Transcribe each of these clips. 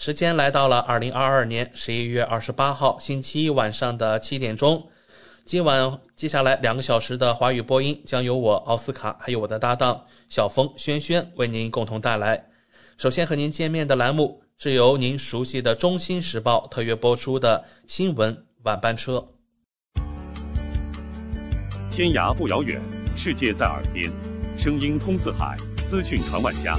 时间来到了二零二二年十一月二十八号星期一晚上的七点钟。今晚接下来两个小时的华语播音将由我奥斯卡还有我的搭档小峰轩轩为您共同带来。首先和您见面的栏目是由您熟悉的《中新时报》特约播出的新闻晚班车。天涯不遥远，世界在耳边，声音通四海，资讯传万家。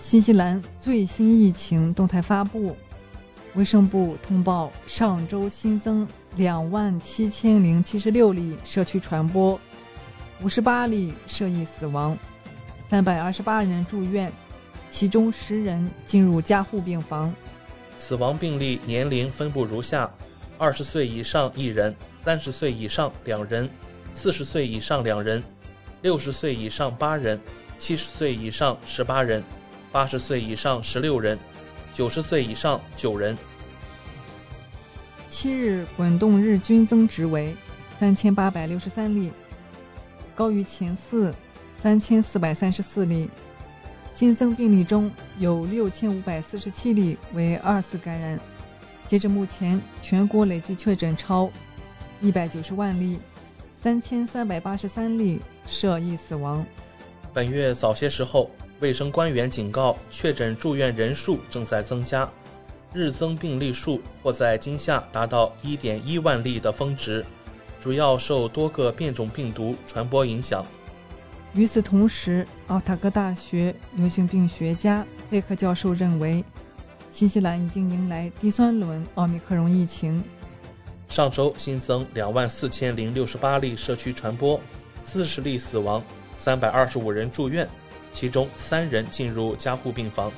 新西兰最新疫情动态发布，卫生部通报上周新增两万七千零七十六例社区传播，五十八例涉疫死亡，三百二十八人住院，其中十人进入加护病房。死亡病例年龄分布如下：二十岁以上一人，三十岁以上两人，四十岁以上两人，六十岁以上八人，七十岁以上十八人。八十岁以上十六人，九十岁以上九人。七日滚动日均增值为三千八百六十三例，高于前四三千四百三十四例。新增病例中有六千五百四十七例为二次感染。截至目前，全国累计确诊超一百九十万例，三千三百八十三例涉疫死亡。本月早些时候。卫生官员警告，确诊住院人数正在增加，日增病例数或在今夏达到1.1万例的峰值，主要受多个变种病毒传播影响。与此同时，奥塔哥大学流行病学家贝克教授认为，新西兰已经迎来第三轮奥密克戎疫情。上周新增2万4千零68例社区传播，40例死亡，325人住院。其中三人进入加护病房。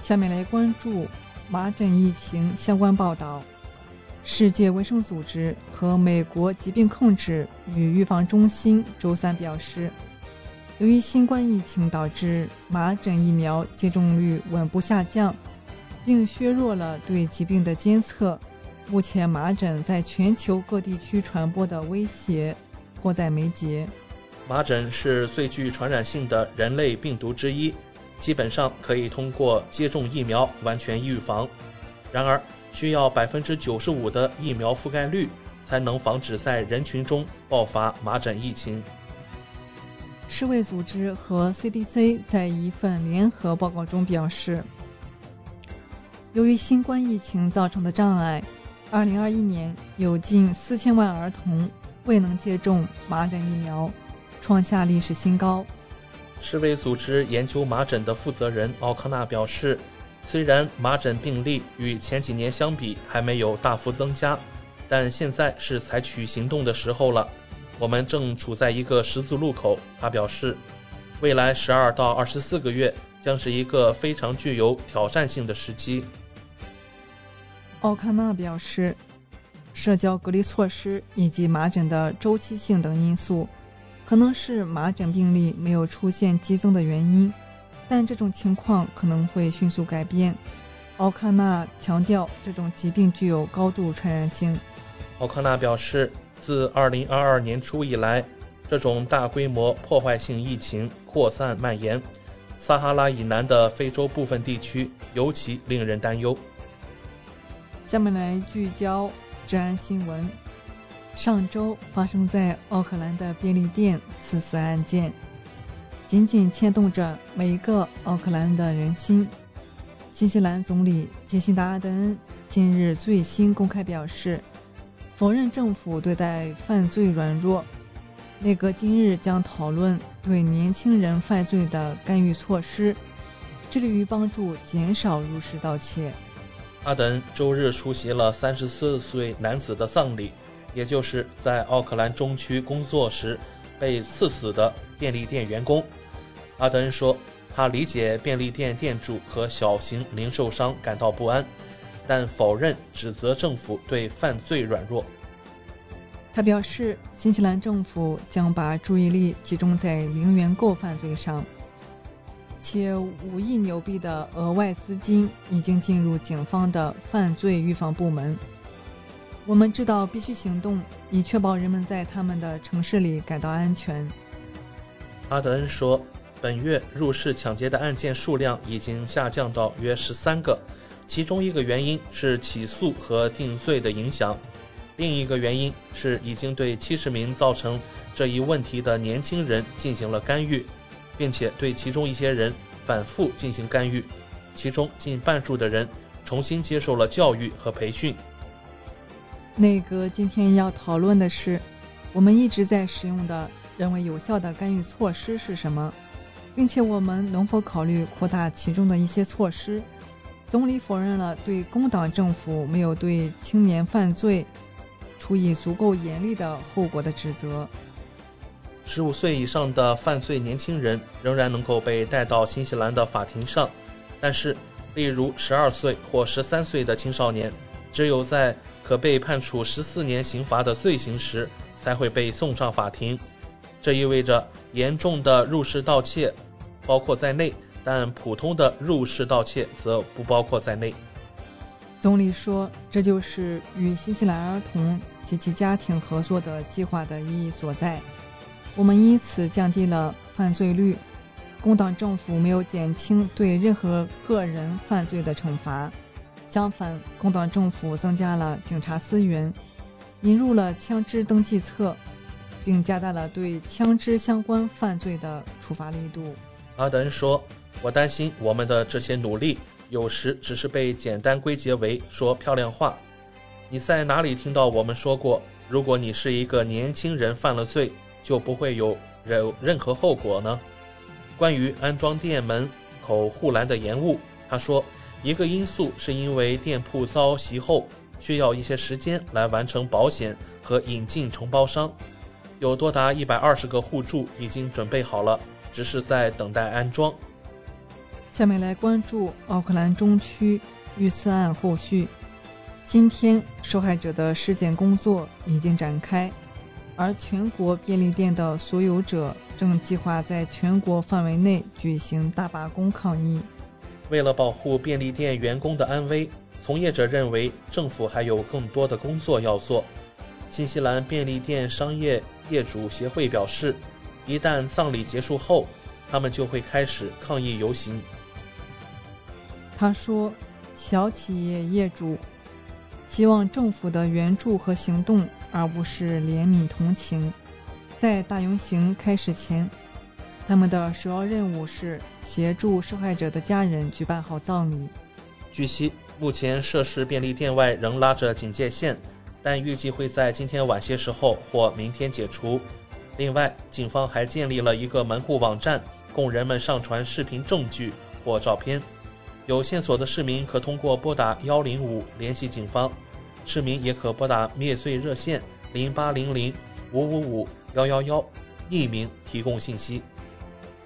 下面来关注麻疹疫情相关报道。世界卫生组织和美国疾病控制与预防中心周三表示，由于新冠疫情导致麻疹疫苗接种率稳步下降，并削弱了对疾病的监测，目前麻疹在全球各地区传播的威胁迫在眉睫。麻疹是最具传染性的人类病毒之一，基本上可以通过接种疫苗完全预防。然而，需要百分之九十五的疫苗覆盖率才能防止在人群中爆发麻疹疫情。世卫组织和 CDC 在一份联合报告中表示，由于新冠疫情造成的障碍，2021年有近四千万儿童未能接种麻疹疫苗。创下历史新高。世卫组织研究麻疹的负责人奥康纳表示，虽然麻疹病例与前几年相比还没有大幅增加，但现在是采取行动的时候了。我们正处在一个十字路口，他表示，未来十二到二十四个月将是一个非常具有挑战性的时期。奥康纳表示，社交隔离措施以及麻疹的周期性等因素。可能是麻疹病例没有出现激增的原因，但这种情况可能会迅速改变。奥康纳强调，这种疾病具有高度传染性。奥康纳表示，自2022年初以来，这种大规模破坏性疫情扩散蔓延，撒哈拉以南的非洲部分地区尤其令人担忧。下面来聚焦治安新闻。上周发生在奥克兰的便利店刺死案件，紧紧牵动着每一个奥克兰的人心。新西兰总理杰辛达·阿德恩近日最新公开表示，否认政府对待犯罪软弱。内阁今日将讨论对年轻人犯罪的干预措施，致力于帮助减少入室盗窃。阿德恩周日出席了三十四岁男子的丧礼。也就是在奥克兰中区工作时被刺死的便利店员工，阿德恩说：“他理解便利店店主和小型零售商感到不安，但否认指责政府对犯罪软弱。”他表示，新西兰政府将把注意力集中在零元购犯罪上，且五亿纽币的额外资金已经进入警方的犯罪预防部门。我们知道必须行动，以确保人们在他们的城市里感到安全。阿德恩说，本月入室抢劫的案件数量已经下降到约十三个，其中一个原因是起诉和定罪的影响，另一个原因是已经对七十名造成这一问题的年轻人进行了干预，并且对其中一些人反复进行干预，其中近半数的人重新接受了教育和培训。内阁今天要讨论的是，我们一直在使用的、认为有效的干预措施是什么，并且我们能否考虑扩大其中的一些措施。总理否认了对工党政府没有对青年犯罪处以足够严厉的后果的指责。十五岁以上的犯罪年轻人仍然能够被带到新西兰的法庭上，但是，例如十二岁或十三岁的青少年，只有在可被判处十四年刑罚的罪行时，才会被送上法庭。这意味着严重的入室盗窃包括在内，但普通的入室盗窃则不包括在内。总理说：“这就是与新西兰儿童及其家庭合作的计划的意义所在。我们因此降低了犯罪率。工党政府没有减轻对任何个人犯罪的惩罚。”相反，工党政府增加了警察资源，引入了枪支登记册，并加大了对枪支相关犯罪的处罚力度。阿德恩说：“我担心我们的这些努力有时只是被简单归结为说漂亮话。你在哪里听到我们说过，如果你是一个年轻人犯了罪，就不会有任任何后果呢？”关于安装店门口护栏的延误，他说。一个因素是因为店铺遭袭后需要一些时间来完成保险和引进承包商，有多达一百二十个互助已经准备好了，只是在等待安装。下面来关注奥克兰中区遇刺案后续。今天受害者的尸检工作已经展开，而全国便利店的所有者正计划在全国范围内举行大罢工抗议。为了保护便利店员工的安危，从业者认为政府还有更多的工作要做。新西兰便利店商业业主协会表示，一旦葬礼结束后，他们就会开始抗议游行。他说：“小企业业主希望政府的援助和行动，而不是怜悯同情。在大游行开始前。”他们的首要任务是协助受害者的家人举办好葬礼。据悉，目前涉事便利店外仍拉着警戒线，但预计会在今天晚些时候或明天解除。另外，警方还建立了一个门户网站，供人们上传视频证据或照片。有线索的市民可通过拨打幺零五联系警方，市民也可拨打灭罪热线零八零零五五五幺幺幺，匿名提供信息。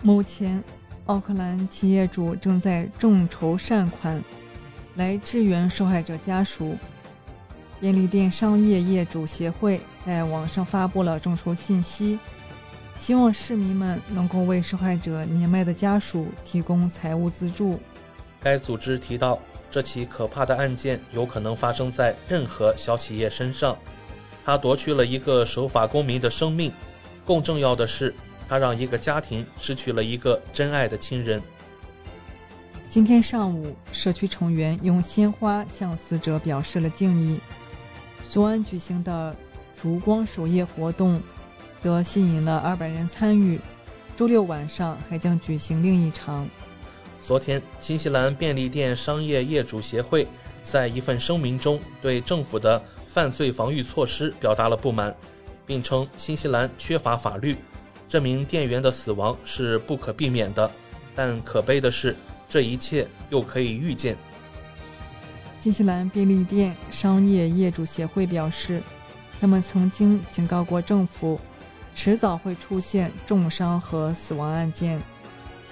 目前，奥克兰企业主正在众筹善款，来支援受害者家属。便利店商业业主协会在网上发布了众筹信息，希望市民们能够为受害者年迈的家属提供财务资助。该组织提到，这起可怕的案件有可能发生在任何小企业身上。它夺去了一个守法公民的生命，更重要的是，它让一个家庭失去了一个真爱的亲人。今天上午，社区成员用鲜花向死者表示了敬意。昨晚举行的烛光守夜活动，则吸引了二百人参与。周六晚上还将举行另一场。昨天，新西兰便利店商业业主协会在一份声明中对政府的犯罪防御措施表达了不满，并称新西兰缺乏法律，这名店员的死亡是不可避免的。但可悲的是，这一切又可以预见。新西兰便利店商业业主协会表示，他们曾经警告过政府，迟早会出现重伤和死亡案件。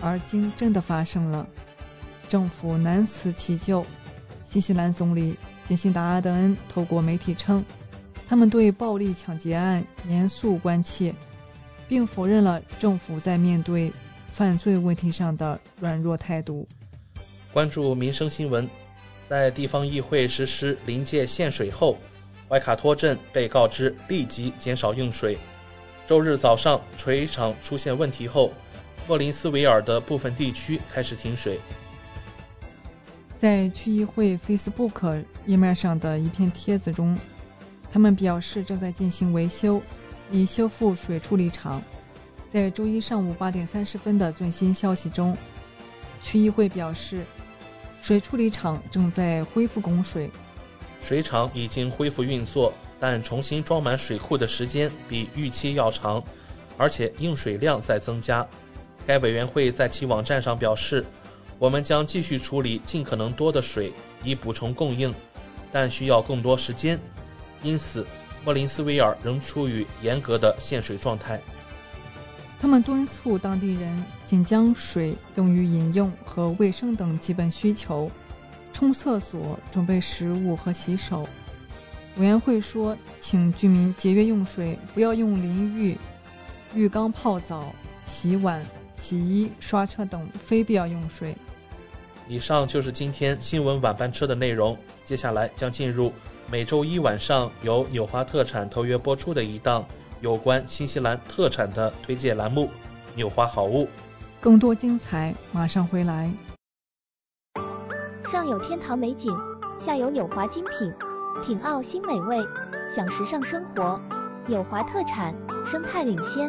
而今真的发生了，政府难辞其咎。新西兰总理杰辛达·阿德恩透过媒体称，他们对暴力抢劫案严肃关切，并否认了政府在面对犯罪问题上的软弱态度。关注民生新闻，在地方议会实施临界限水后，怀卡托镇被告知立即减少用水。周日早上，水厂出现问题后。莫林斯维尔的部分地区开始停水。在区议会 Facebook 页面上的一篇帖子中，他们表示正在进行维修，以修复水处理厂。在周一上午八点三十分的最新消息中，区议会表示，水处理厂正在恢复供水。水厂已经恢复运作，但重新装满水库的时间比预期要长，而且用水量在增加。该委员会在其网站上表示：“我们将继续处理尽可能多的水，以补充供应，但需要更多时间。因此，莫林斯维尔仍处于严格的限水状态。”他们敦促当地人仅将水用于饮用和卫生等基本需求，冲厕所、准备食物和洗手。委员会说：“请居民节约用水，不要用淋浴、浴缸泡澡、洗碗。”洗衣、刷车等非必要用水。以上就是今天新闻晚班车的内容。接下来将进入每周一晚上由纽华特产特约播出的一档有关新西兰特产的推介栏目《纽华好物》。更多精彩马上回来。上有天堂美景，下有纽华精品，品澳新美味，享时尚生活。纽华特产，生态领先。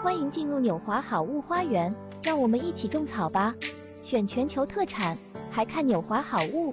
欢迎进入纽华好物花园，让我们一起种草吧！选全球特产，还看纽华好物。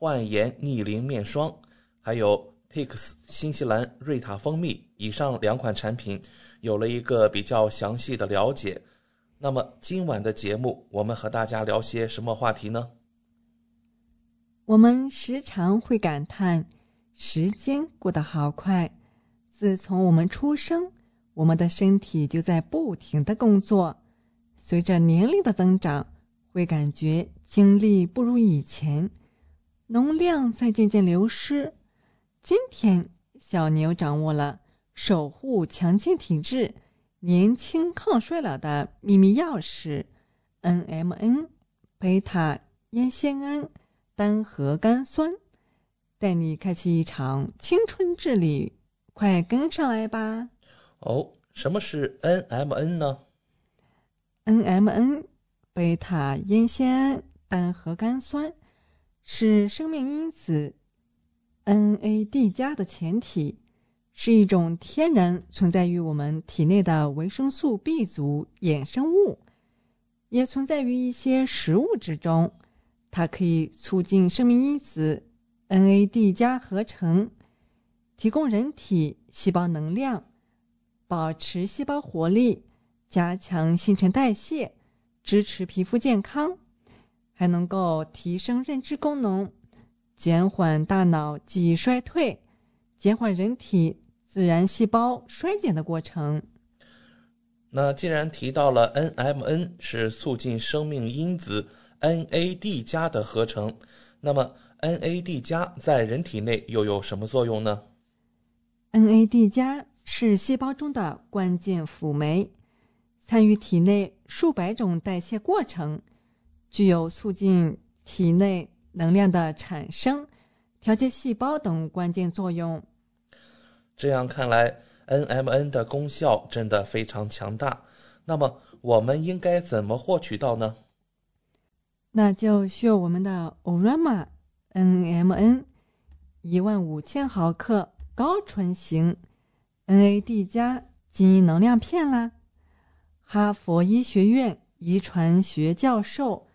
焕颜逆龄面霜，还有。Pix 新西兰瑞塔蜂蜜以上两款产品有了一个比较详细的了解。那么今晚的节目，我们和大家聊些什么话题呢？我们时常会感叹时间过得好快。自从我们出生，我们的身体就在不停的工作。随着年龄的增长，会感觉精力不如以前，能量在渐渐流失。今天，小牛掌握了守护强健体质、年轻抗衰老的秘密钥匙 ——NMN 贝塔烟酰胺单核苷酸，带你开启一场青春之旅。快跟上来吧！哦，什么是 NMN 呢？NMN 贝塔烟酰胺单核苷酸是生命因子。NAD 加的前体是一种天然存在于我们体内的维生素 B 族衍生物，也存在于一些食物之中。它可以促进生命因子 NAD 加合成，提供人体细胞能量，保持细胞活力，加强新陈代谢，支持皮肤健康，还能够提升认知功能。减缓大脑记忆衰退，减缓人体自然细胞衰减的过程。那既然提到了 NMN 是促进生命因子 NAD 加的合成，那么 NAD 加在人体内又有什么作用呢？NAD 加是细胞中的关键辅酶，参与体内数百种代谢过程，具有促进体内。能量的产生、调节细胞等关键作用。这样看来，NMN 的功效真的非常强大。那么，我们应该怎么获取到呢？那就需要我们的 Orama NMN 一万五千毫克高纯型 NAD 加基因能量片啦。哈佛医学院遗传学教授、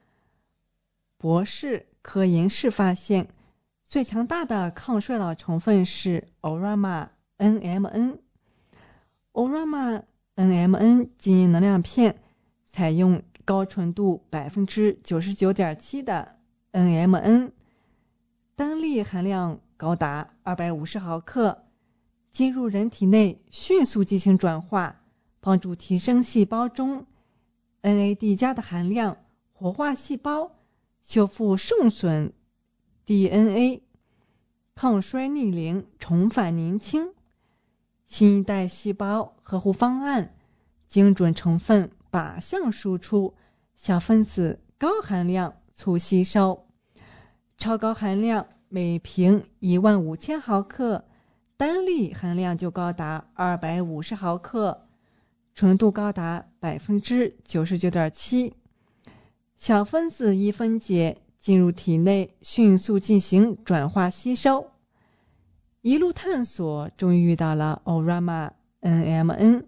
博士。科研室发现，最强大的抗衰老成分是 Orama NMN。Orama NMN 基因能量片采用高纯度百分之九十九点七的 NMN，单粒含量高达二百五十毫克，进入人体内迅速进行转化，帮助提升细胞中 NAD 加的含量，活化细胞。修复受损 DNA，抗衰逆龄，重返年轻。新一代细胞呵护方案，精准成分靶向输出，小分子高含量促吸收，超高含量每瓶一万五千毫克，单粒含量就高达二百五十毫克，纯度高达百分之九十九点七。小分子一分解进入体内，迅速进行转化吸收。一路探索，终于遇到了 Orama NMN，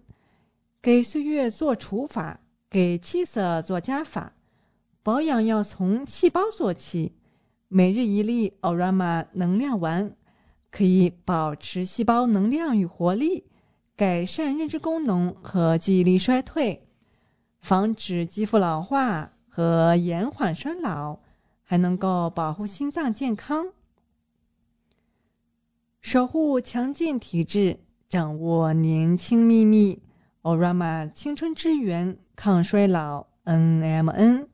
给岁月做除法，给气色做加法。保养要从细胞做起。每日一粒 Orama 能量丸，可以保持细胞能量与活力，改善认知功能和记忆力衰退，防止肌肤老化和延缓衰老，还能够保护心脏健康，守护强健体质，掌握年轻秘密。Orama 青春之源，抗衰老 NMN。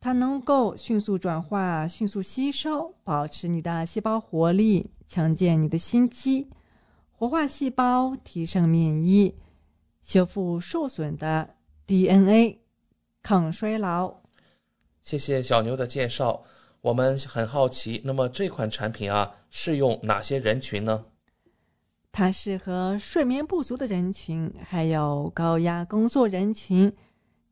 它能够迅速转化、迅速吸收，保持你的细胞活力，强健你的心肌，活化细胞，提升免疫，修复受损的 DNA，抗衰老。谢谢小牛的介绍。我们很好奇，那么这款产品啊，适用哪些人群呢？它适合睡眠不足的人群，还有高压工作人群、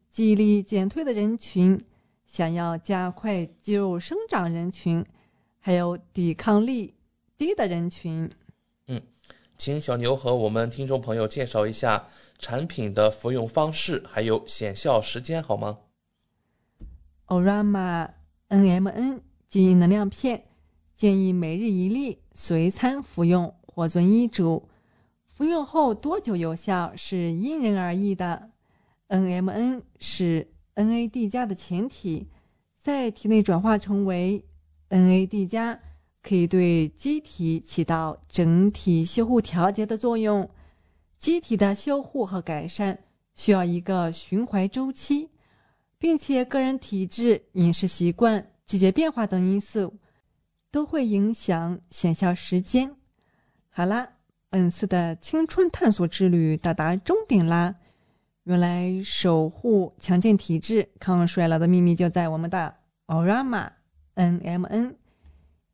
记忆力减退的人群。想要加快肌肉生长人群，还有抵抗力低的人群。嗯，请小牛和我们听众朋友介绍一下产品的服用方式，还有显效时间好吗？Orama NMN 基因能量片建议每日一粒，随餐服用或遵医嘱。服用后多久有效是因人而异的。NMN 是。NAD 加的前体在体内转化成为 NAD 加，可以对机体起到整体修护调节的作用。机体的修护和改善需要一个循环周期，并且个人体质、饮食习惯、季节变化等因素都会影响显效时间。好啦，本次的青春探索之旅到达终点啦。原来守护强健体质、抗衰老的秘密就在我们的 Orama NMN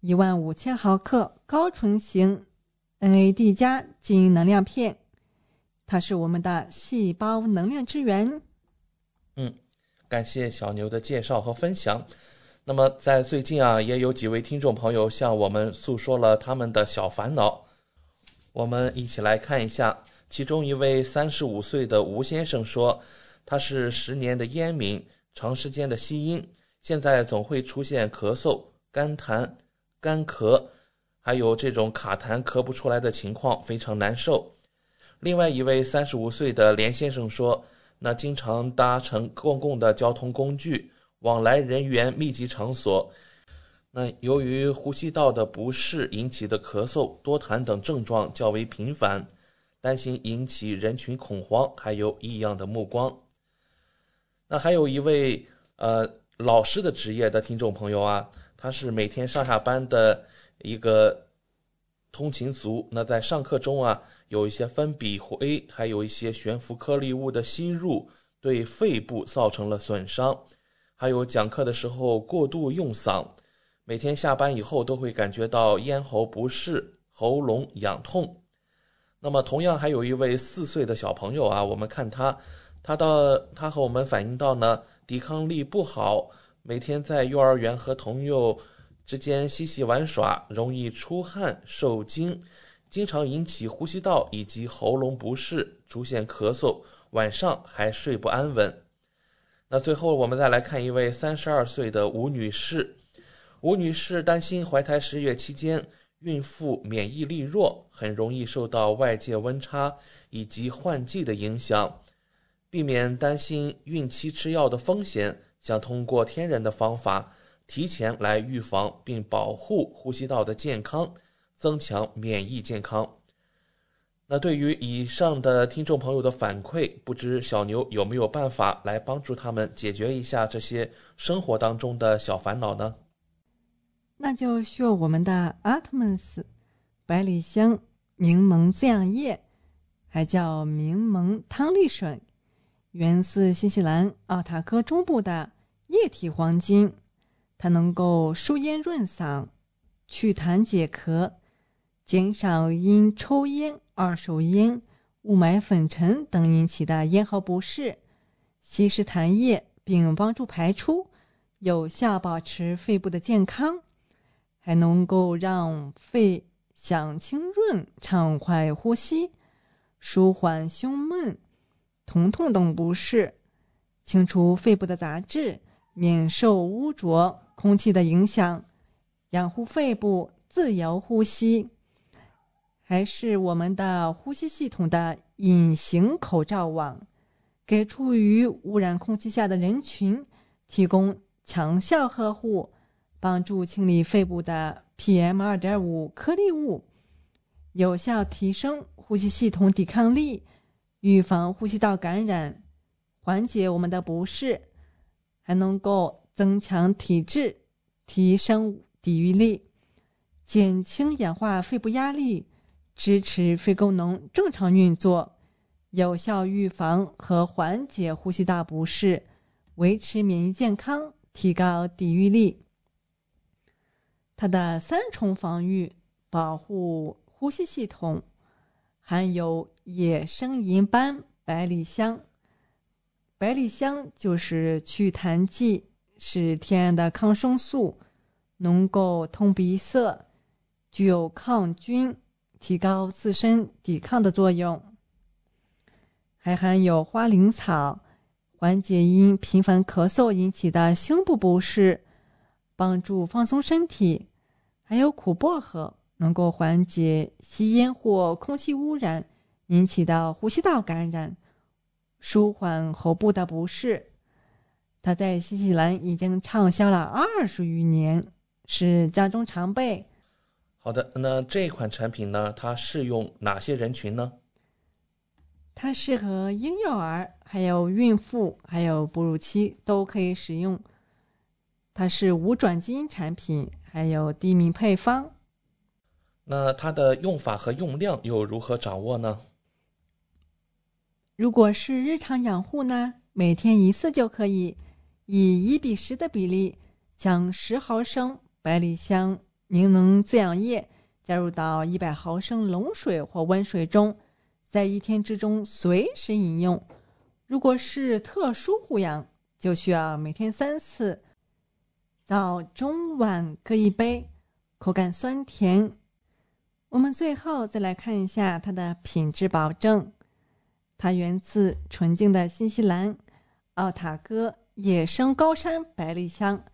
一万五千毫克高纯型 NAD 加基因能量片，它是我们的细胞能量之源。嗯，感谢小牛的介绍和分享。那么在最近啊，也有几位听众朋友向我们诉说了他们的小烦恼，我们一起来看一下。其中一位三十五岁的吴先生说：“他是十年的烟民，长时间的吸烟，现在总会出现咳嗽、干痰、干咳，还有这种卡痰咳不出来的情况，非常难受。”另外一位三十五岁的连先生说：“那经常搭乘公共的交通工具，往来人员密集场所，那由于呼吸道的不适引起的咳嗽、多痰等症状较为频繁。”担心引起人群恐慌，还有异样的目光。那还有一位呃老师的职业的听众朋友啊，他是每天上下班的一个通勤族。那在上课中啊，有一些分笔灰，还有一些悬浮颗粒物的吸入，对肺部造成了损伤。还有讲课的时候过度用嗓，每天下班以后都会感觉到咽喉不适、喉咙痒痛。那么，同样还有一位四岁的小朋友啊，我们看他，他的他和我们反映到呢，抵抗力不好，每天在幼儿园和朋友之间嬉戏玩耍，容易出汗、受惊，经常引起呼吸道以及喉咙不适，出现咳嗽，晚上还睡不安稳。那最后，我们再来看一位三十二岁的吴女士，吴女士担心怀胎十月期间。孕妇免疫力弱，很容易受到外界温差以及换季的影响。避免担心孕期吃药的风险，想通过天然的方法提前来预防并保护呼吸道的健康，增强免疫健康。那对于以上的听众朋友的反馈，不知小牛有没有办法来帮助他们解决一下这些生活当中的小烦恼呢？那就需要我们的阿特曼斯百里香柠檬滋养液，还叫柠檬汤力水，源自新西兰奥塔科中部的液体黄金。它能够舒咽润嗓、祛痰解咳，减少因抽烟、二手烟、雾霾粉尘等引起的咽喉不适，稀释痰液并帮助排出，有效保持肺部的健康。还能够让肺享清润、畅快呼吸，舒缓胸闷、疼痛等不适，清除肺部的杂质，免受污浊空气的影响，养护肺部自由呼吸，还是我们的呼吸系统的隐形口罩网，给处于污染空气下的人群提供强效呵护，帮助清理肺部的 PM 二点五颗粒物。有效提升呼吸系统抵抗力，预防呼吸道感染，缓解我们的不适，还能够增强体质，提升抵御力，减轻氧化肺部压力，支持肺功能正常运作，有效预防和缓解呼吸道不适，维持免疫健康，提高抵御力。它的三重防御保护。呼吸系统含有野生银斑百里香，百里香就是祛痰剂，是天然的抗生素，能够通鼻塞，具有抗菌、提高自身抵抗的作用。还含有花灵草，缓解因频繁咳嗽引起的胸部不适，帮助放松身体。还有苦薄荷。能够缓解吸烟或空气污染引起的呼吸道感染，舒缓喉部的不适。它在新西兰已经畅销了二十余年，是家中常备。好的，那这款产品呢？它适用哪些人群呢？它适合婴幼儿、还有孕妇、还有哺乳期都可以使用。它是无转基因产品，还有低敏配方。那它的用法和用量又如何掌握呢？如果是日常养护呢，每天一次就可以，以一比十的比例，将十毫升百里香凝能滋养液加入到一百毫升冷水或温水中，在一天之中随时饮用。如果是特殊护养，就需要每天三次，早中晚各一杯，口感酸甜。我们最后再来看一下它的品质保证。它源自纯净的新西兰奥塔哥野生高山百里香，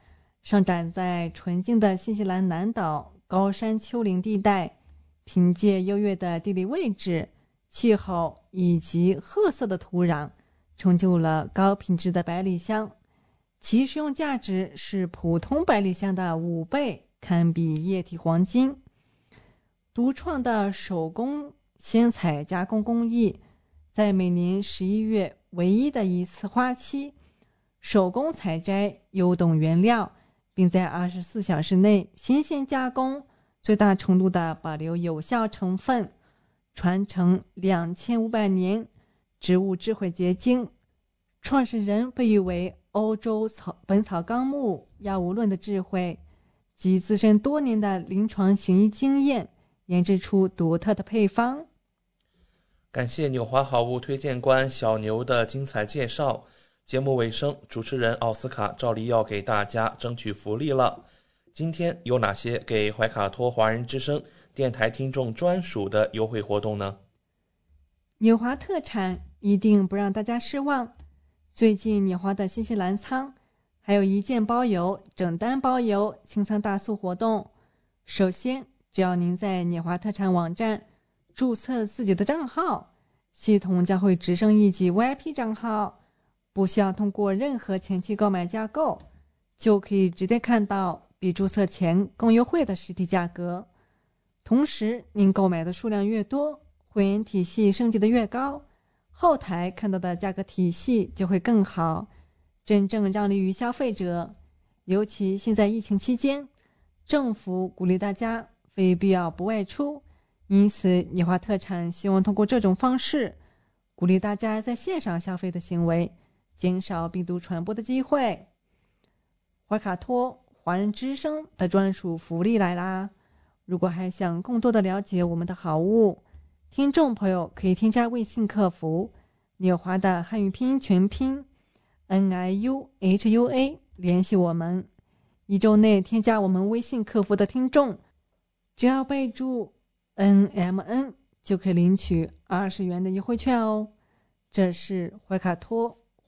生长在纯净的新西兰南岛高山丘陵地带。凭借优越的地理位置、气候以及褐色的土壤，成就了高品质的百里香。其食用价值是普通百里香的五倍，堪比液体黄金。独创的手工鲜彩加工工艺，在每年十一月唯一的一次花期，手工采摘优等原料，并在二十四小时内新鲜加工，最大程度的保留有效成分，传承两千五百年植物智慧结晶。创始人被誉为欧洲草《本草纲目》药物论的智慧及自身多年的临床行医经验。研制出独特的配方。感谢纽华好物推荐官小牛的精彩介绍。节目尾声，主持人奥斯卡照例要给大家争取福利了。今天有哪些给怀卡托华人之声电台听众专属的优惠活动呢？纽华特产一定不让大家失望。最近纽华的新西兰仓还有一件包邮、整单包邮清仓大促活动。首先。只要您在纽华特产网站注册自己的账号，系统将会直升一级 VIP 账号，不需要通过任何前期购买架构，就可以直接看到比注册前更优惠的实体价格。同时，您购买的数量越多，会员体系升级的越高，后台看到的价格体系就会更好，真正让利于消费者。尤其现在疫情期间，政府鼓励大家。非必要不外出，因此纽华特产希望通过这种方式，鼓励大家在线上消费的行为，减少病毒传播的机会。怀卡托华人之声的专属福利来啦！如果还想更多的了解我们的好物，听众朋友可以添加微信客服“纽华”的汉语拼音全拼 “n i u h u a” 联系我们。一周内添加我们微信客服的听众。只要备注 “n m n” 就可以领取二十元的优惠券哦。这是怀卡托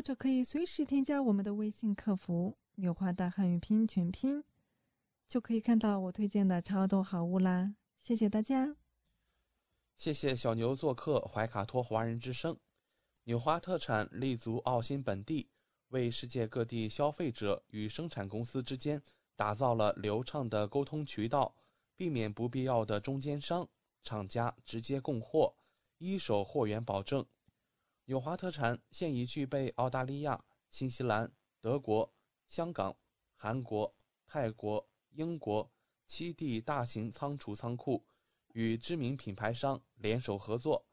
或者可以随时添加我们的微信客服“纽华大汉语拼音全拼”，就可以看到我推荐的超多好物啦！谢谢大家。谢谢小牛做客怀卡托华人之声。纽华特产立足澳新本地，为世界各地消费者与生产公司之间打造了流畅的沟通渠道，避免不必要的中间商，厂家直接供货，一手货源保证。纽华特产现已具备澳大利亚、新西兰、德国、香港、韩国、泰国、英国七地大型仓储仓库。与知名品牌商联手合作，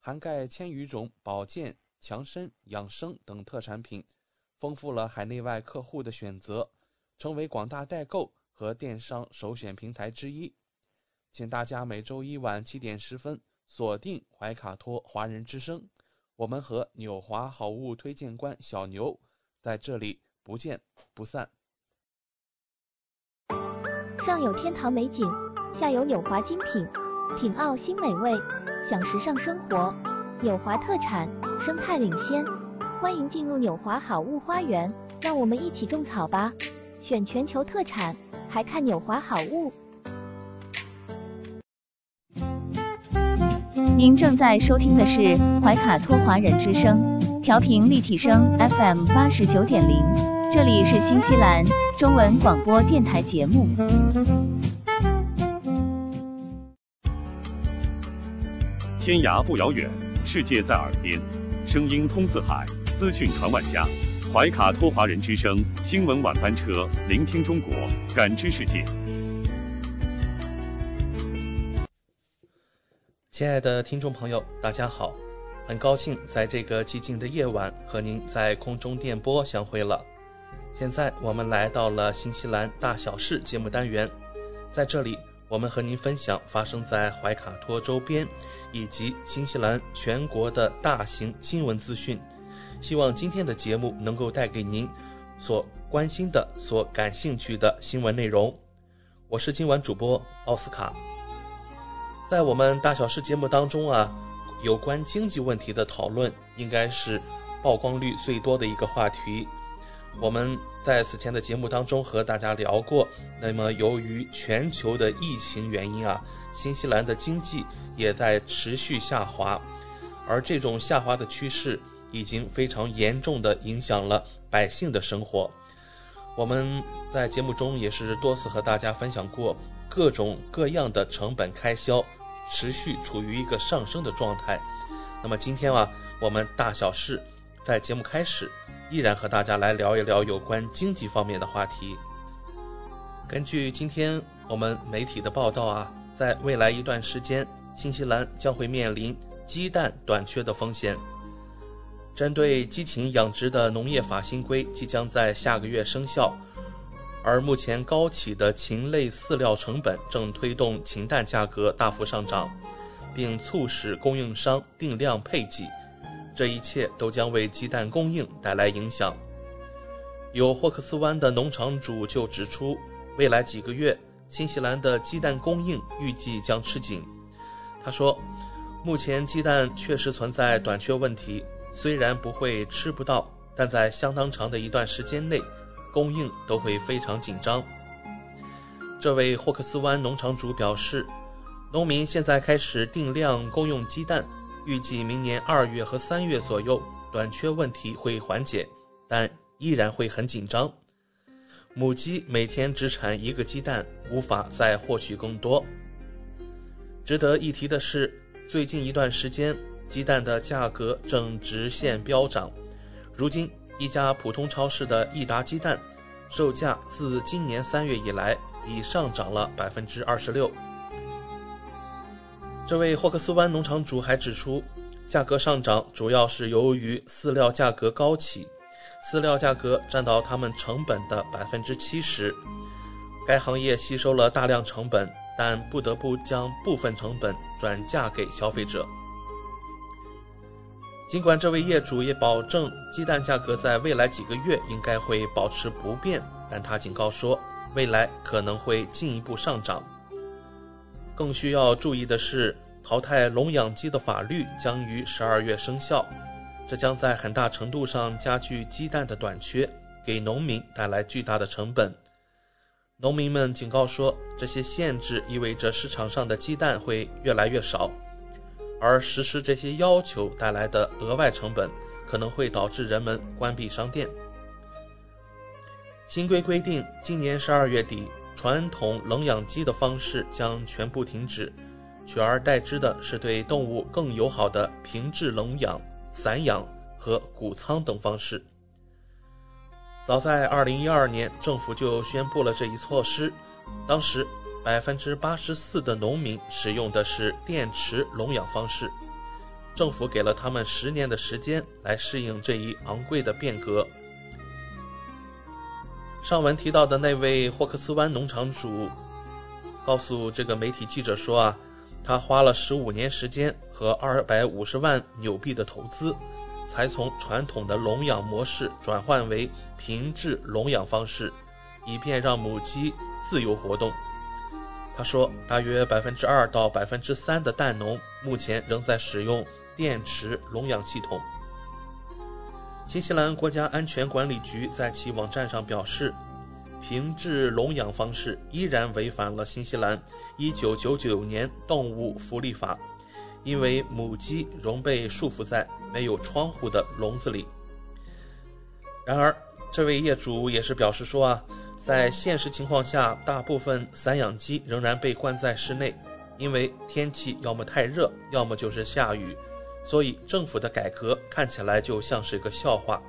涵盖千余种保健、强身、养生等特产品，丰富了海内外客户的选择，成为广大代购和电商首选平台之一。请大家每周一晚七点十分锁定怀卡托华人之声，我们和纽华好物推荐官小牛在这里不见不散。上有天堂美景，下有纽华精品。品澳新美味，享时尚生活，纽华特产，生态领先。欢迎进入纽华好物花园，让我们一起种草吧！选全球特产，还看纽华好物。您正在收听的是怀卡托华人之声，调频立体声 FM 八十九点零，这里是新西兰中文广播电台节目。天涯不遥远，世界在耳边，声音通四海，资讯传万家。怀卡托华人之声新闻晚班车，聆听中国，感知世界。亲爱的听众朋友，大家好，很高兴在这个寂静的夜晚和您在空中电波相会了。现在我们来到了新西兰大小事节目单元，在这里。我们和您分享发生在怀卡托周边以及新西兰全国的大型新闻资讯。希望今天的节目能够带给您所关心的、所感兴趣的新闻内容。我是今晚主播奥斯卡。在我们大小事节目当中啊，有关经济问题的讨论应该是曝光率最多的一个话题。我们在此前的节目当中和大家聊过，那么由于全球的疫情原因啊，新西兰的经济也在持续下滑，而这种下滑的趋势已经非常严重的影响了百姓的生活。我们在节目中也是多次和大家分享过，各种各样的成本开销持续处于一个上升的状态。那么今天啊，我们大小事在节目开始。依然和大家来聊一聊有关经济方面的话题。根据今天我们媒体的报道啊，在未来一段时间，新西兰将会面临鸡蛋短缺的风险。针对鸡禽养殖的农业法新规即将在下个月生效，而目前高企的禽类饲料成本正推动禽蛋价格大幅上涨，并促使供应商定量配给。这一切都将为鸡蛋供应带来影响。有霍克斯湾的农场主就指出，未来几个月新西兰的鸡蛋供应预计将吃紧。他说：“目前鸡蛋确实存在短缺问题，虽然不会吃不到，但在相当长的一段时间内，供应都会非常紧张。”这位霍克斯湾农场主表示，农民现在开始定量供用鸡蛋。预计明年二月和三月左右，短缺问题会缓解，但依然会很紧张。母鸡每天只产一个鸡蛋，无法再获取更多。值得一提的是，最近一段时间，鸡蛋的价格正直线飙涨。如今，一家普通超市的益达鸡蛋，售价自今年三月以来已上涨了百分之二十六。这位霍克斯湾农场主还指出，价格上涨主要是由于饲料价格高企，饲料价格占到他们成本的百分之七十。该行业吸收了大量成本，但不得不将部分成本转嫁给消费者。尽管这位业主也保证鸡蛋价格在未来几个月应该会保持不变，但他警告说，未来可能会进一步上涨。更需要注意的是，淘汰笼养鸡的法律将于十二月生效，这将在很大程度上加剧鸡蛋的短缺，给农民带来巨大的成本。农民们警告说，这些限制意味着市场上的鸡蛋会越来越少。而实施这些要求带来的额外成本，可能会导致人们关闭商店。新规规定，今年十二月底，传统冷养鸡的方式将全部停止，取而代之的是对动物更友好的平置冷养、散养和谷仓等方式。早在二零一二年，政府就宣布了这一措施，当时。百分之八十四的农民使用的是电池笼养方式，政府给了他们十年的时间来适应这一昂贵的变革。上文提到的那位霍克斯湾农场主告诉这个媒体记者说：“啊，他花了十五年时间和二百五十万纽币的投资，才从传统的笼养模式转换为平质笼养方式，以便让母鸡自由活动。”他说，大约百分之二到百分之三的蛋农目前仍在使用电池笼养系统。新西兰国家安全管理局在其网站上表示，平置笼养方式依然违反了新西兰1999年动物福利法，因为母鸡仍被束缚在没有窗户的笼子里。然而，这位业主也是表示说啊。在现实情况下，大部分散养鸡仍然被关在室内，因为天气要么太热，要么就是下雨，所以政府的改革看起来就像是个笑话。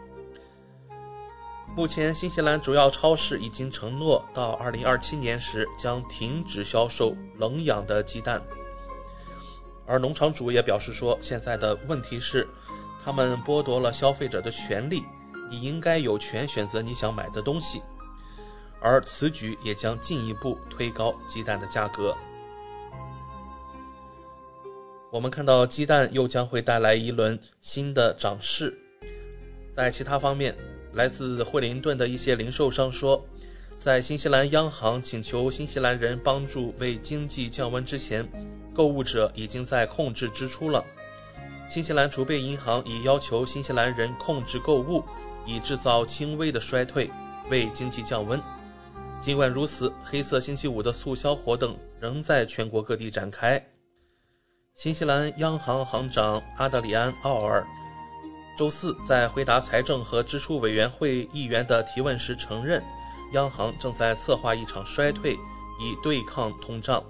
目前，新西兰主要超市已经承诺到2027年时将停止销售冷养的鸡蛋，而农场主也表示说，现在的问题是，他们剥夺了消费者的权利，你应该有权选择你想买的东西。而此举也将进一步推高鸡蛋的价格。我们看到鸡蛋又将会带来一轮新的涨势。在其他方面，来自惠灵顿的一些零售商说，在新西兰央行请求新西兰人帮助为经济降温之前，购物者已经在控制支出了。新西兰储备银行已要求新西兰人控制购物，以制造轻微的衰退，为经济降温。尽管如此，黑色星期五的促销活动仍在全国各地展开。新西兰央行行长阿德里安·奥尔周四在回答财政和支出委员会议员的提问时承认，央行正在策划一场衰退以对抗通胀。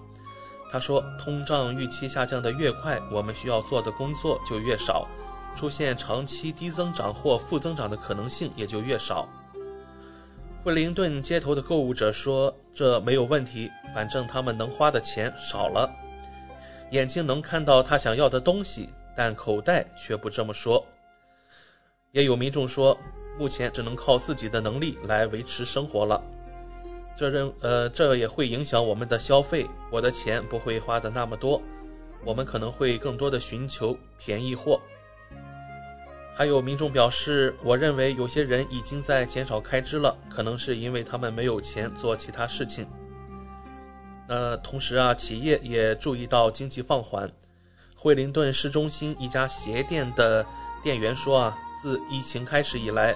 他说：“通胀预期下降的越快，我们需要做的工作就越少，出现长期低增长或负增长的可能性也就越少。”布灵顿街头的购物者说：“这没有问题，反正他们能花的钱少了。眼睛能看到他想要的东西，但口袋却不这么说。”也有民众说：“目前只能靠自己的能力来维持生活了。”这认呃，这也会影响我们的消费。我的钱不会花的那么多，我们可能会更多的寻求便宜货。还有民众表示，我认为有些人已经在减少开支了，可能是因为他们没有钱做其他事情。那同时啊，企业也注意到经济放缓。惠灵顿市中心一家鞋店的店员说啊，自疫情开始以来，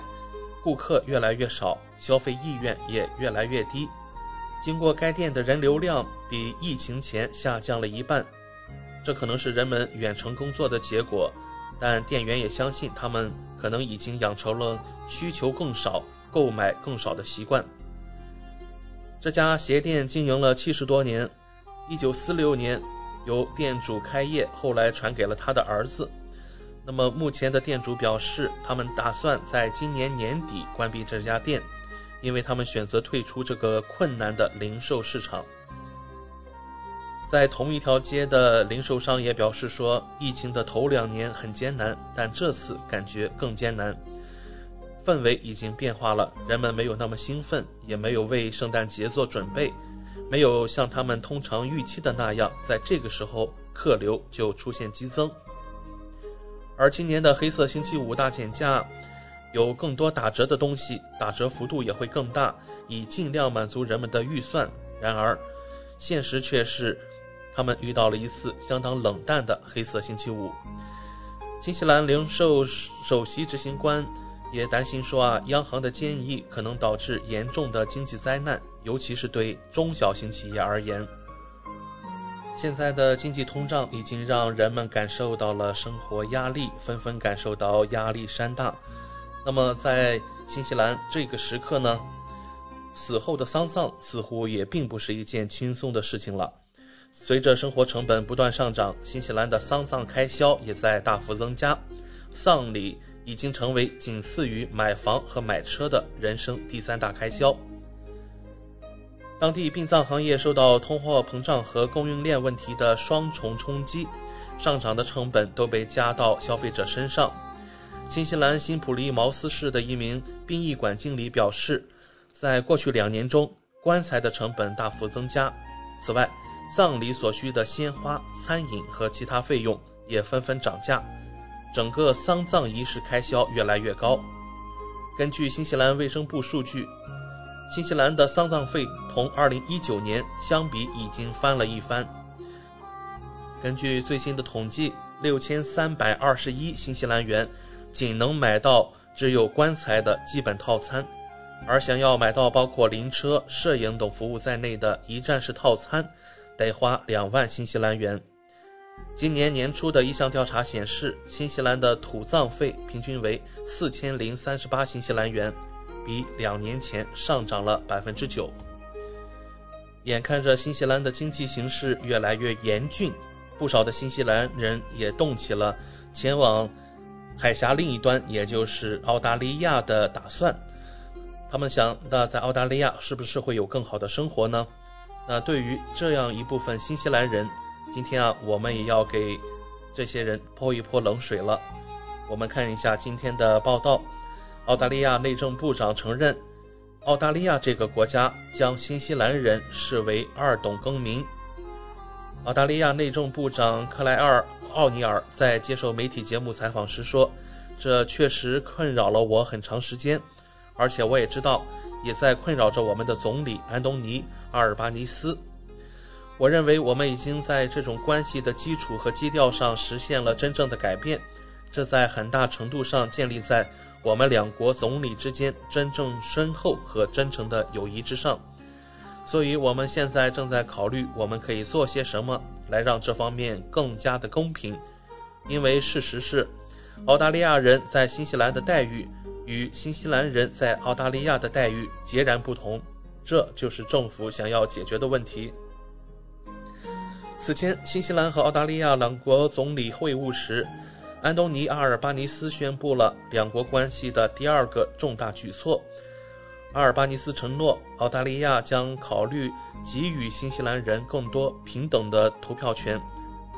顾客越来越少，消费意愿也越来越低。经过该店的人流量比疫情前下降了一半，这可能是人们远程工作的结果。但店员也相信，他们可能已经养成了需求更少、购买更少的习惯。这家鞋店经营了七十多年，1946年由店主开业，后来传给了他的儿子。那么目前的店主表示，他们打算在今年年底关闭这家店，因为他们选择退出这个困难的零售市场。在同一条街的零售商也表示说，疫情的头两年很艰难，但这次感觉更艰难。氛围已经变化了，人们没有那么兴奋，也没有为圣诞节做准备，没有像他们通常预期的那样，在这个时候客流就出现激增。而今年的黑色星期五大减价，有更多打折的东西，打折幅度也会更大，以尽量满足人们的预算。然而，现实却是，他们遇到了一次相当冷淡的黑色星期五。新西兰零售首席执行官。也担心说啊，央行的建议可能导致严重的经济灾难，尤其是对中小型企业而言。现在的经济通胀已经让人们感受到了生活压力，纷纷感受到压力山大。那么在新西兰这个时刻呢，死后的丧葬似乎也并不是一件轻松的事情了。随着生活成本不断上涨，新西兰的丧葬开销也在大幅增加，丧礼。已经成为仅次于买房和买车的人生第三大开销。当地殡葬行业受到通货膨胀和供应链问题的双重冲击，上涨的成本都被加到消费者身上。新西兰新普利茅斯市的一名殡仪馆经理表示，在过去两年中，棺材的成本大幅增加。此外，葬礼所需的鲜花、餐饮和其他费用也纷纷涨价。整个丧葬仪式开销越来越高。根据新西兰卫生部数据，新西兰的丧葬费同2019年相比已经翻了一番。根据最新的统计，6321新西兰元仅能买到只有棺材的基本套餐，而想要买到包括灵车、摄影等服务在内的一站式套餐，得花两万新西兰元。今年年初的一项调查显示，新西兰的土葬费平均为四千零三十八新西兰元，比两年前上涨了百分之九。眼看着新西兰的经济形势越来越严峻，不少的新西兰人也动起了前往海峡另一端，也就是澳大利亚的打算。他们想，那在澳大利亚是不是会有更好的生活呢？那对于这样一部分新西兰人，今天啊，我们也要给这些人泼一泼冷水了。我们看一下今天的报道：澳大利亚内政部长承认，澳大利亚这个国家将新西兰人视为二等公民。澳大利亚内政部长克莱尔·奥尼尔在接受媒体节目采访时说：“这确实困扰了我很长时间，而且我也知道，也在困扰着我们的总理安东尼·阿尔巴尼斯。”我认为我们已经在这种关系的基础和基调上实现了真正的改变，这在很大程度上建立在我们两国总理之间真正深厚和真诚的友谊之上。所以，我们现在正在考虑我们可以做些什么来让这方面更加的公平。因为事实是，澳大利亚人在新西兰的待遇与新西兰人在澳大利亚的待遇截然不同，这就是政府想要解决的问题。此前，新西兰和澳大利亚两国总理会晤时，安东尼·阿尔巴尼斯宣布了两国关系的第二个重大举措。阿尔巴尼斯承诺，澳大利亚将考虑给予新西兰人更多平等的投票权。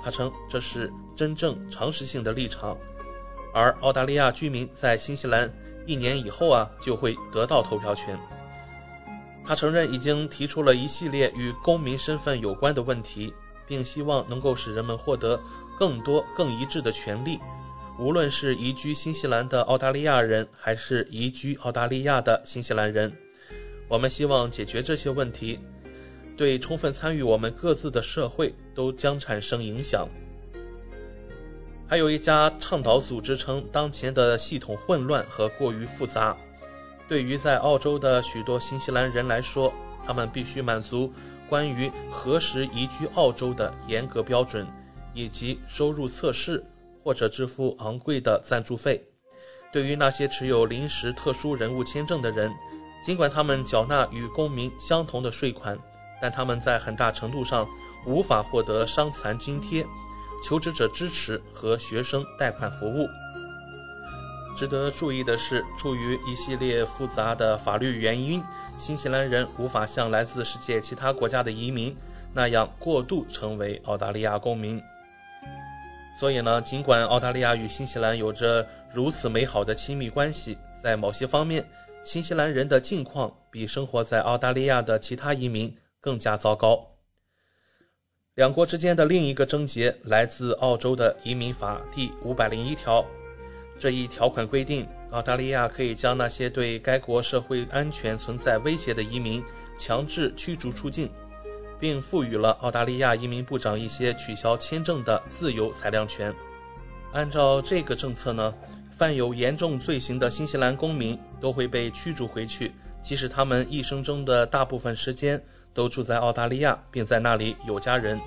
他称这是真正常识性的立场，而澳大利亚居民在新西兰一年以后啊就会得到投票权。他承认已经提出了一系列与公民身份有关的问题。并希望能够使人们获得更多、更一致的权利，无论是移居新西兰的澳大利亚人，还是移居澳大利亚的新西兰人。我们希望解决这些问题，对充分参与我们各自的社会都将产生影响。还有一家倡导组织称，当前的系统混乱和过于复杂，对于在澳洲的许多新西兰人来说，他们必须满足。关于何时移居澳洲的严格标准，以及收入测试或者支付昂贵的赞助费。对于那些持有临时特殊人物签证的人，尽管他们缴纳与公民相同的税款，但他们在很大程度上无法获得伤残津贴、求职者支持和学生贷款服务。值得注意的是，出于一系列复杂的法律原因，新西兰人无法像来自世界其他国家的移民那样过渡成为澳大利亚公民。所以呢，尽管澳大利亚与新西兰有着如此美好的亲密关系，在某些方面，新西兰人的境况比生活在澳大利亚的其他移民更加糟糕。两国之间的另一个症结来自澳洲的移民法第五百零一条，这一条款规定，澳大利亚可以将那些对该国社会安全存在威胁的移民强制驱逐出境。并赋予了澳大利亚移民部长一些取消签证的自由裁量权。按照这个政策呢，犯有严重罪行的新西兰公民都会被驱逐回去，即使他们一生中的大部分时间都住在澳大利亚，并在那里有家人。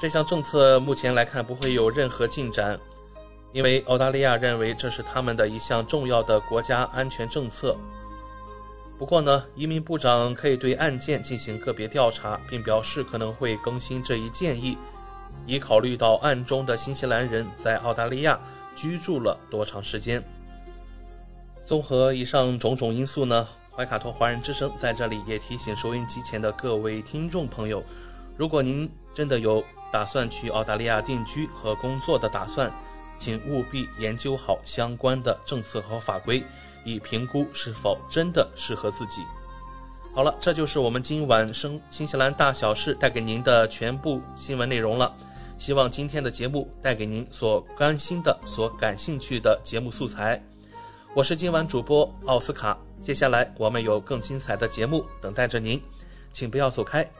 这项政策目前来看不会有任何进展，因为澳大利亚认为这是他们的一项重要的国家安全政策。不过呢，移民部长可以对案件进行个别调查，并表示可能会更新这一建议，以考虑到案中的新西兰人在澳大利亚居住了多长时间。综合以上种种因素呢，怀卡托华人之声在这里也提醒收音机前的各位听众朋友，如果您真的有打算去澳大利亚定居和工作的打算，请务必研究好相关的政策和法规。以评估是否真的适合自己。好了，这就是我们今晚生新西兰大小事带给您的全部新闻内容了。希望今天的节目带给您所关心的、所感兴趣的节目素材。我是今晚主播奥斯卡，接下来我们有更精彩的节目等待着您，请不要走开。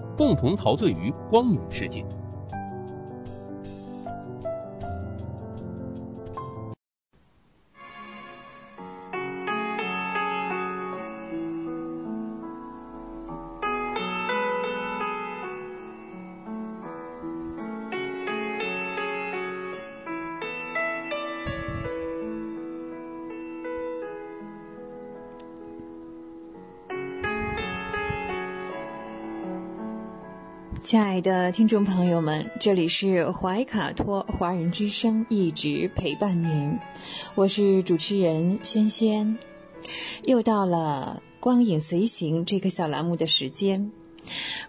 共同陶醉于光影世界。亲爱的听众朋友们，这里是怀卡托华人之声，一直陪伴您。我是主持人轩轩，又到了光影随行这个小栏目的时间。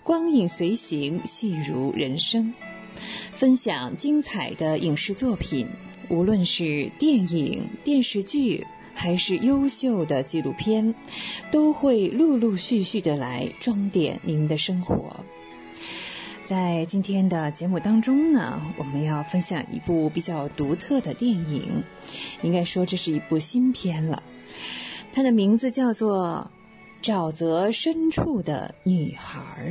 光影随行，戏如人生，分享精彩的影视作品，无论是电影、电视剧，还是优秀的纪录片，都会陆陆续续的来装点您的生活。在今天的节目当中呢，我们要分享一部比较独特的电影，应该说这是一部新片了。它的名字叫做《沼泽深处的女孩儿》，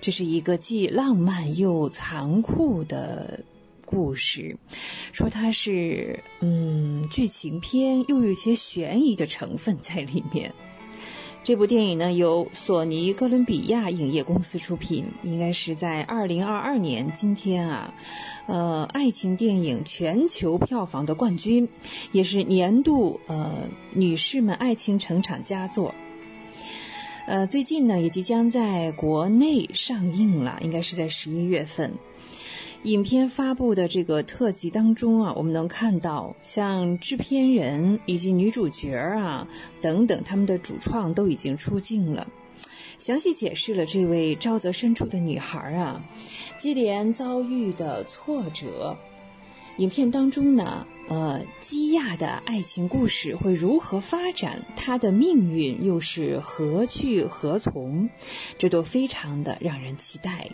这是一个既浪漫又残酷的故事。说它是嗯剧情片，又有一些悬疑的成分在里面。这部电影呢，由索尼哥伦比亚影业公司出品，应该是在二零二二年今天啊，呃，爱情电影全球票房的冠军，也是年度呃女士们爱情成长佳作。呃，最近呢，也即将在国内上映了，应该是在十一月份。影片发布的这个特辑当中啊，我们能看到像制片人以及女主角啊等等，他们的主创都已经出镜了，详细解释了这位沼泽深处的女孩啊，接连遭遇的挫折。影片当中呢，呃，基亚的爱情故事会如何发展？她的命运又是何去何从？这都非常的让人期待。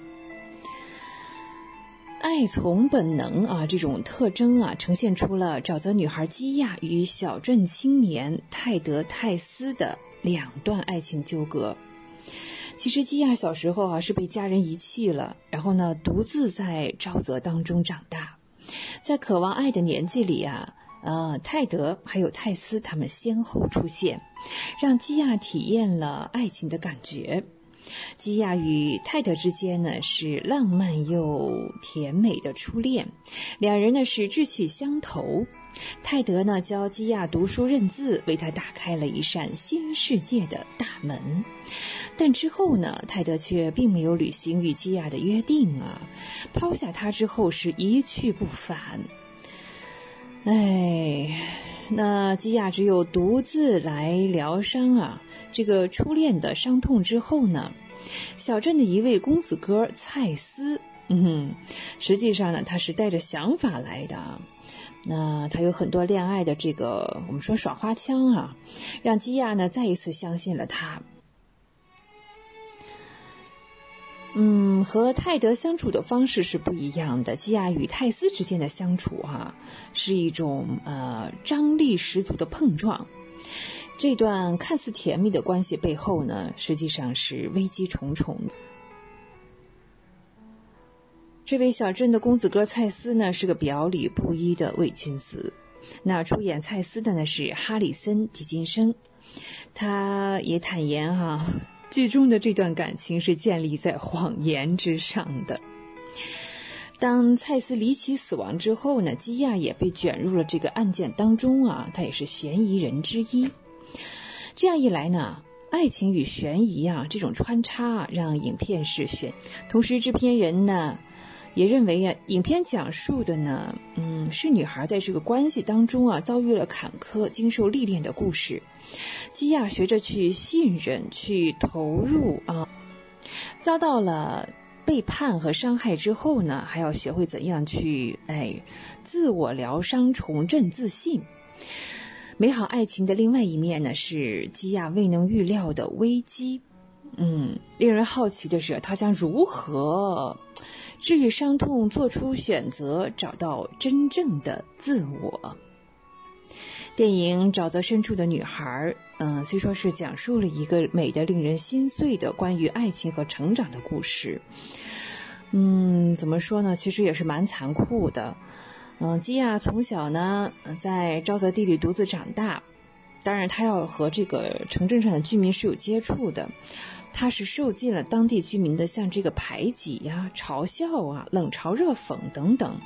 爱从本能啊，这种特征啊，呈现出了沼泽女孩基亚与小镇青年泰德泰斯的两段爱情纠葛。其实基亚小时候啊是被家人遗弃了，然后呢独自在沼泽当中长大，在渴望爱的年纪里啊，呃，泰德还有泰斯他们先后出现，让基亚体验了爱情的感觉。基亚与泰德之间呢是浪漫又甜美的初恋，两人呢是志趣相投。泰德呢教基亚读书认字，为他打开了一扇新世界的大门。但之后呢，泰德却并没有履行与基亚的约定啊，抛下他之后是一去不返。哎，那基亚只有独自来疗伤啊。这个初恋的伤痛之后呢，小镇的一位公子哥蔡斯，嗯哼，实际上呢，他是带着想法来的。那他有很多恋爱的这个，我们说耍花枪啊，让基亚呢再一次相信了他。嗯，和泰德相处的方式是不一样的。基亚与泰斯之间的相处，哈，是一种呃张力十足的碰撞。这段看似甜蜜的关系背后呢，实际上是危机重重。这位小镇的公子哥蔡斯呢，是个表里不一的伪君子。那出演蔡斯的呢是哈里森·狄金生，他也坦言哈。剧中的这段感情是建立在谎言之上的。当蔡斯离奇死亡之后呢，基亚也被卷入了这个案件当中啊，他也是嫌疑人之一。这样一来呢，爱情与悬疑啊这种穿插，让影片是悬。同时，制片人呢。也认为呀，影片讲述的呢，嗯，是女孩在这个关系当中啊，遭遇了坎坷、经受历练的故事。基亚学着去信任、去投入啊，遭到了背叛和伤害之后呢，还要学会怎样去哎，自我疗伤、重振自信。美好爱情的另外一面呢，是基亚未能预料的危机。嗯，令人好奇的是，他将如何？治愈伤痛，做出选择，找到真正的自我。电影《沼泽深处的女孩》，嗯，虽说是讲述了一个美的令人心碎的关于爱情和成长的故事，嗯，怎么说呢？其实也是蛮残酷的。嗯，基亚从小呢在沼泽地里独自长大，当然他要和这个城镇上的居民是有接触的。他是受尽了当地居民的像这个排挤呀、嘲笑啊、冷嘲热讽等等。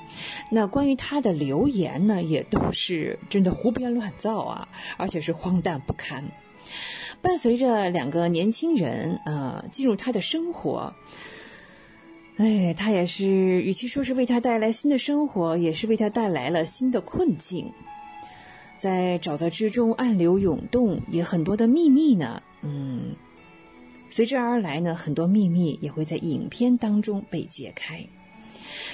那关于他的留言呢，也都是真的胡编乱造啊，而且是荒诞不堪。伴随着两个年轻人啊进入他的生活，哎，他也是与其说是为他带来新的生活，也是为他带来了新的困境。在沼泽之中，暗流涌动，也很多的秘密呢，嗯。随之而来呢，很多秘密也会在影片当中被揭开。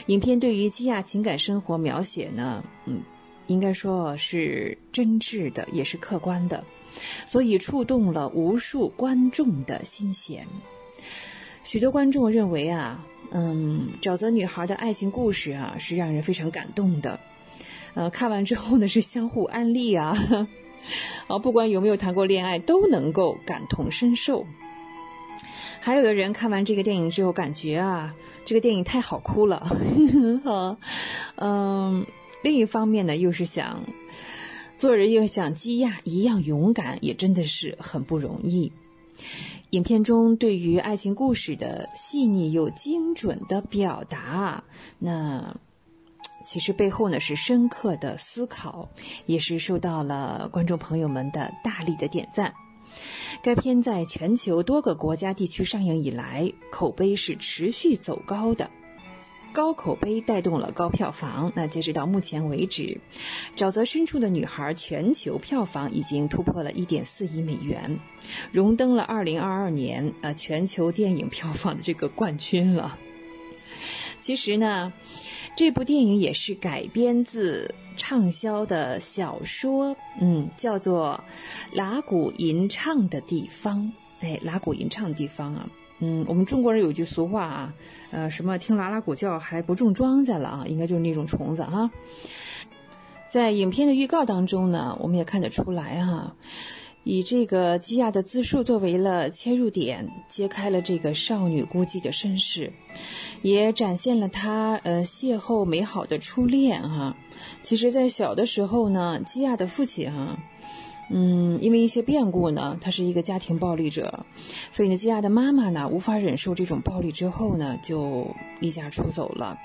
影片对于基亚情感生活描写呢，嗯，应该说是真挚的，也是客观的，所以触动了无数观众的心弦。许多观众认为啊，嗯，沼泽女孩的爱情故事啊，是让人非常感动的。呃，看完之后呢，是相互安利啊，啊，不管有没有谈过恋爱，都能够感同身受。还有的人看完这个电影之后，感觉啊，这个电影太好哭了，哈，嗯，另一方面呢，又是想做人又像基亚一样勇敢，也真的是很不容易。影片中对于爱情故事的细腻又精准的表达，那其实背后呢是深刻的思考，也是受到了观众朋友们的大力的点赞。该片在全球多个国家地区上映以来，口碑是持续走高的，高口碑带动了高票房。那截止到目前为止，《沼泽深处的女孩》全球票房已经突破了一点四亿美元，荣登了二零二二年呃全球电影票房的这个冠军了。其实呢。这部电影也是改编自畅销的小说，嗯，叫做《拉古吟唱的地方》。哎，拉古吟唱的地方啊，嗯，我们中国人有句俗话啊，呃，什么听拉拉古叫还不种庄稼了啊，应该就是那种虫子哈。在影片的预告当中呢，我们也看得出来哈，以这个基亚的自述作为了切入点，揭开了这个少女孤寂的身世，也展现了她呃邂逅美好的初恋哈。其实，在小的时候呢，基亚的父亲哈。嗯，因为一些变故呢，他是一个家庭暴力者，所以呢，基亚的妈妈呢无法忍受这种暴力之后呢，就离家出走了。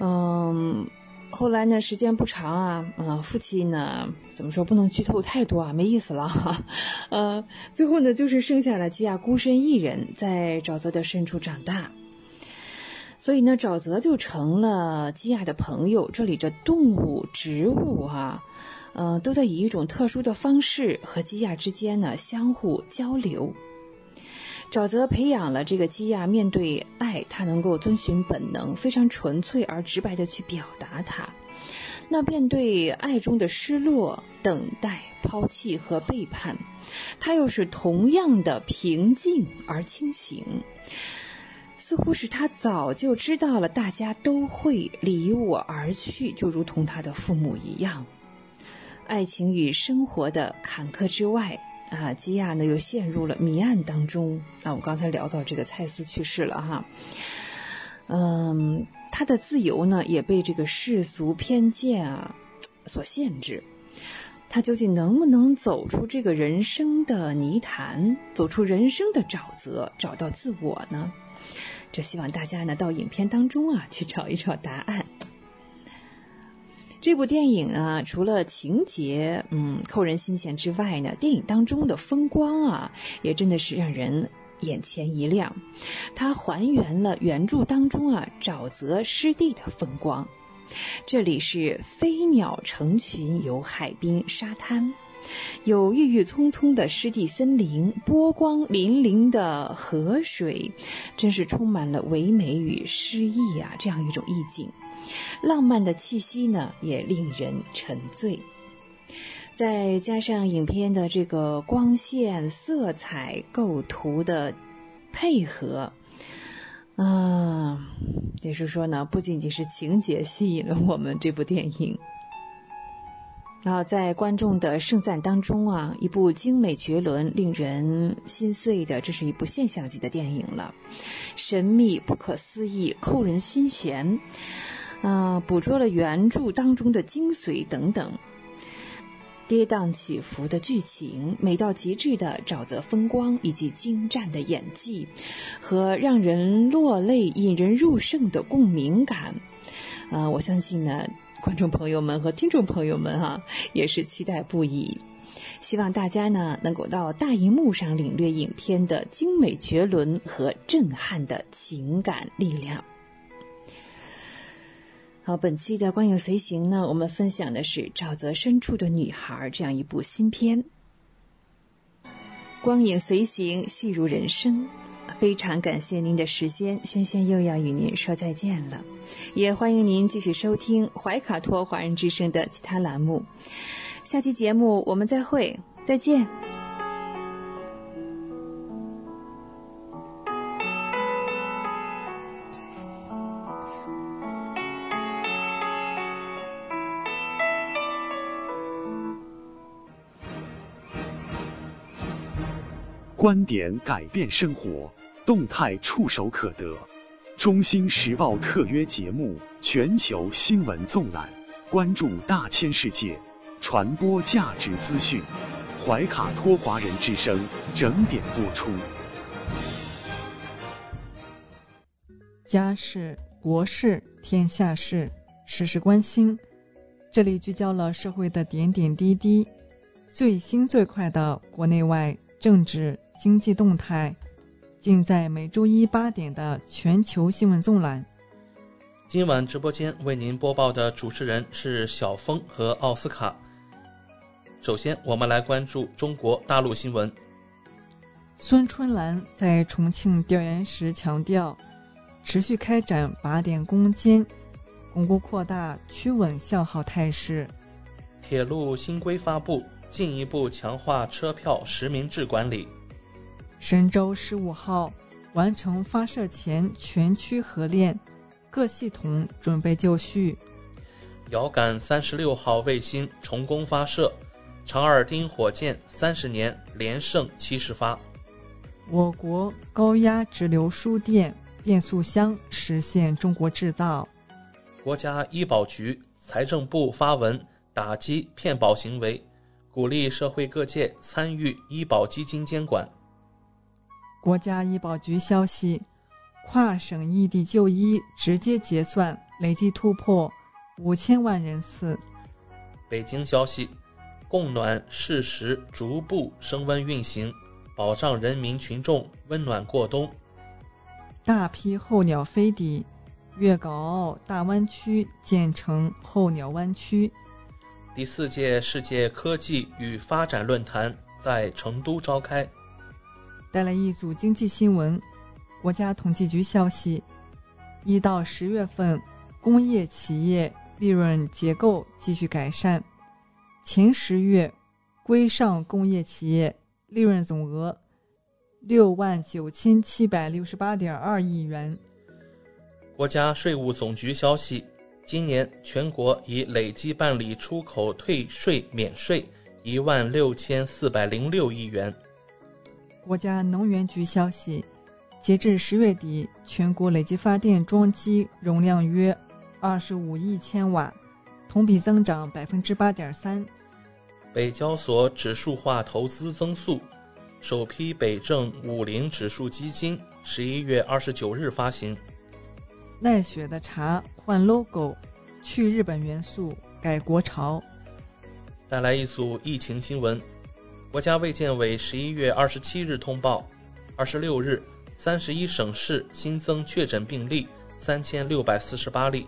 嗯，后来呢，时间不长啊，嗯，父亲呢怎么说不能剧透太多啊，没意思了哈。呃，最后呢，就是剩下了基亚孤身一人在沼泽的深处长大，所以呢，沼泽就成了基亚的朋友，这里的动物、植物哈。呃，都在以一种特殊的方式和基亚之间呢相互交流。沼泽培养了这个基亚面对爱，他能够遵循本能，非常纯粹而直白的去表达它。那面对爱中的失落、等待、抛弃和背叛，他又是同样的平静而清醒。似乎是他早就知道了，大家都会离我而去，就如同他的父母一样。爱情与生活的坎坷之外，啊，基亚呢又陷入了谜案当中。啊，我刚才聊到这个蔡司去世了哈，嗯，他的自由呢也被这个世俗偏见啊所限制。他究竟能不能走出这个人生的泥潭，走出人生的沼泽，找到自我呢？这希望大家呢到影片当中啊去找一找答案。这部电影啊，除了情节嗯扣人心弦之外呢，电影当中的风光啊，也真的是让人眼前一亮。它还原了原著当中啊沼泽湿地的风光。这里是飞鸟成群，有海滨沙滩，有郁郁葱葱的湿地森林，波光粼粼的河水，真是充满了唯美与诗意啊，这样一种意境。浪漫的气息呢，也令人沉醉。再加上影片的这个光线、色彩、构图的配合，啊，也是说呢，不仅仅是情节吸引了我们这部电影。然后在观众的盛赞当中啊，一部精美绝伦、令人心碎的，这是一部现象级的电影了，神秘、不可思议、扣人心弦。啊，捕捉了原著当中的精髓等等，跌宕起伏的剧情，美到极致的沼泽风光，以及精湛的演技和让人落泪、引人入胜的共鸣感，啊，我相信呢，观众朋友们和听众朋友们哈，也是期待不已。希望大家呢，能够到大荧幕上领略影片的精美绝伦和震撼的情感力量。好，本期的光影随行呢，我们分享的是《沼泽深处的女孩》这样一部新片。光影随行，戏如人生，非常感谢您的时间，轩轩又要与您说再见了，也欢迎您继续收听怀卡托华人之声的其他栏目。下期节目我们再会，再见。观点改变生活，动态触手可得。中新时报特约节目《全球新闻纵览》，关注大千世界，传播价值资讯。怀卡托华人之声整点播出。家事、国事、天下事，时时关心。这里聚焦了社会的点点滴滴，最新最快的国内外。政治经济动态，尽在每周一八点的全球新闻纵览。今晚直播间为您播报的主持人是小峰和奥斯卡。首先，我们来关注中国大陆新闻。孙春兰在重庆调研时强调，持续开展靶点攻坚，巩固扩大趋稳向好态势。铁路新规发布。进一步强化车票实名制管理。神舟十五号完成发射前全区合练，各系统准备就绪。遥感三十六号卫星成功发射，长耳钉火箭三十年连胜七十发。我国高压直流输电变速箱实现中国制造。国家医保局、财政部发文打击骗保行为，鼓励社会各界参与医保基金监管。国家医保局消息，跨省异地就医直接结算累计突破五千万人次。北京消息，供暖适时逐步升温运行，保障人民群众温暖过冬。大批候鸟飞抵粤港澳大湾区，建成候鸟湾区。第四届世界科技与发展论坛在成都召开。带来一组经济新闻。国家统计局消息，一到十月份，工业企业利润结构继续改善。前十月，规上工业企业利润总额六万九千七百六十八点二亿元。国家税务总局消息，今年全国已累计办理出口退税免税一万六千四百零六亿元。国家能源局消息，截至十月底，全国累计发电装机容量约二十五亿千瓦，同比增长百分之八点三。北交所指数化投资增速，首批北证五零指数基金十一月二十九日发行。奈雪的茶换 logo，去日本元素改国潮。带来一组疫情新闻。国家卫健委十一月二十七日通报，二十六日，三十一省市新增确诊病例三千六百四十八例，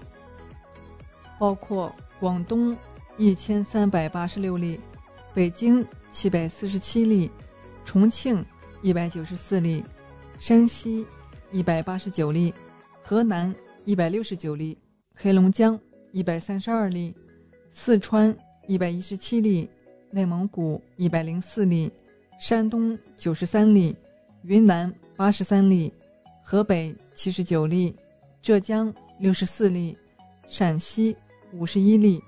包括广东一千三百八十六例，北京七百四十七例，重庆一百九十四例，山西一百八十九例，河南一百六十九例，黑龙江一百三十二例，四川一百一十七例。内蒙古一百零四例，山东九十三例，云南八十三例，河北七十九例，浙江六十四例，陕西五十一例，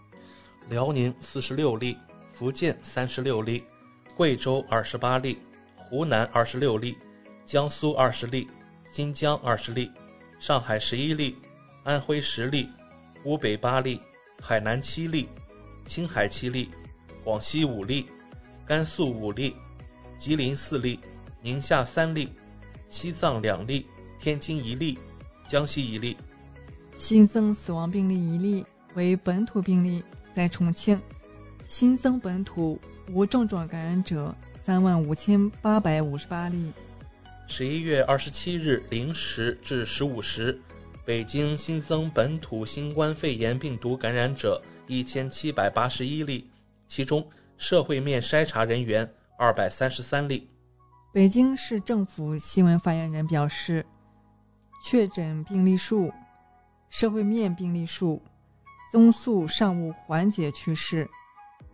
辽宁四十六例，福建三十六例，贵州二十八例，湖南二十六例，江苏二十例，新疆二十例，上海十一例，安徽十例，湖北八例，海南七例，青海七例。广西五例，甘肃五例，吉林四例，宁夏三例，西藏两例，天津一例，江西一例。新增死亡病例一例为本土病例，在重庆。新增本土无症状感染者三万五千八百五十八例。十一月二十七日零时至十五时，北京新增本土新冠肺炎病毒感染者一千七百八十一例。其中，社会面筛查人员二百三十三例。北京市政府新闻发言人表示，确诊病例数、社会面病例数、增速尚无缓解趋势，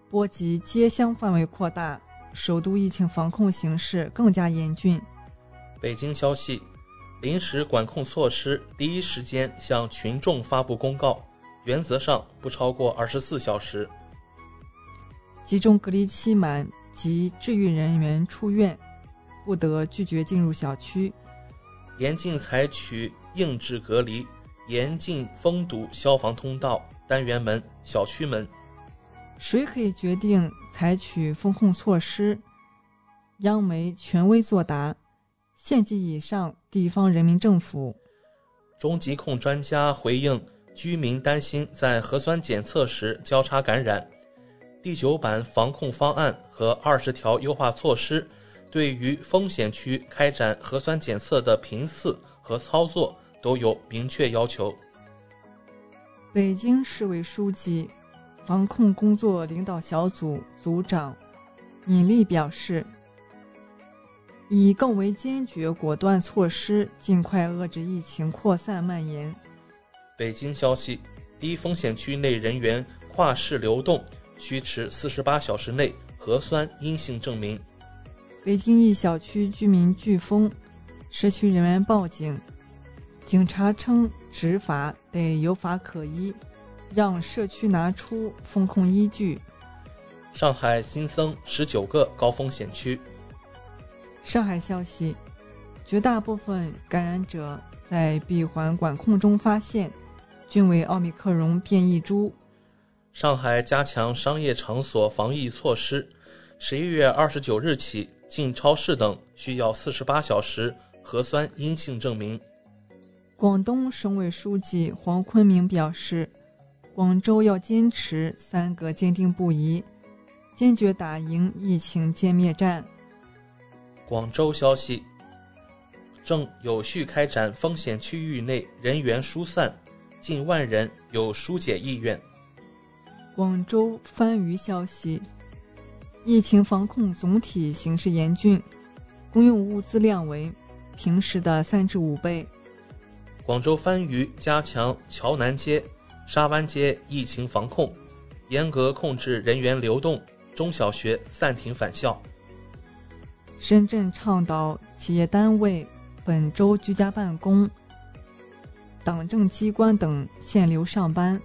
波及街乡范围扩大，首都疫情防控形势更加严峻。北京消息，临时管控措施第一时间向群众发布公告，原则上不超过二十四小时。集中隔离期满及治愈人员出院，不得拒绝进入小区。严禁采取硬质隔离，严禁封堵消防通道、单元门、小区门。谁可以决定采取风控措施？央媒权威作答：县级以上地方人民政府。中疾控专家回应居民担心在核酸检测时交叉感染。第九版防控方案和二十条优化措施，对于风险区开展核酸检测的频次和操作都有明确要求。北京市委书记、防控工作领导小组组长尹力表示，以更为坚决果断措施，尽快遏制疫情扩散蔓延。北京消息：低风险区内人员跨市流动。需持四十八小时内核酸阴性证明。北京一小区居民飓风，社区人员报警，警察称执法得有法可依，让社区拿出风控依据。上海新增十九个高风险区。上海消息，绝大部分感染者在闭环管控中发现，均为奥密克戎变异株。上海加强商业场所防疫措施，十一月二十九日起，进超市等需要四十八小时核酸阴性证明。广东省委书记黄坤明表示，广州要坚持三个坚定不移，坚决打赢疫情歼灭战。广州消息，正有序开展风险区域内人员疏散，近万人有疏解意愿。广州番禺消息，疫情防控总体形势严峻，公用物资量为平时的三至五倍。广州番禺加强桥南街、沙湾街疫情防控，严格控制人员流动，中小学暂停返校。深圳倡导企业单位本周居家办公，党政机关等限流上班。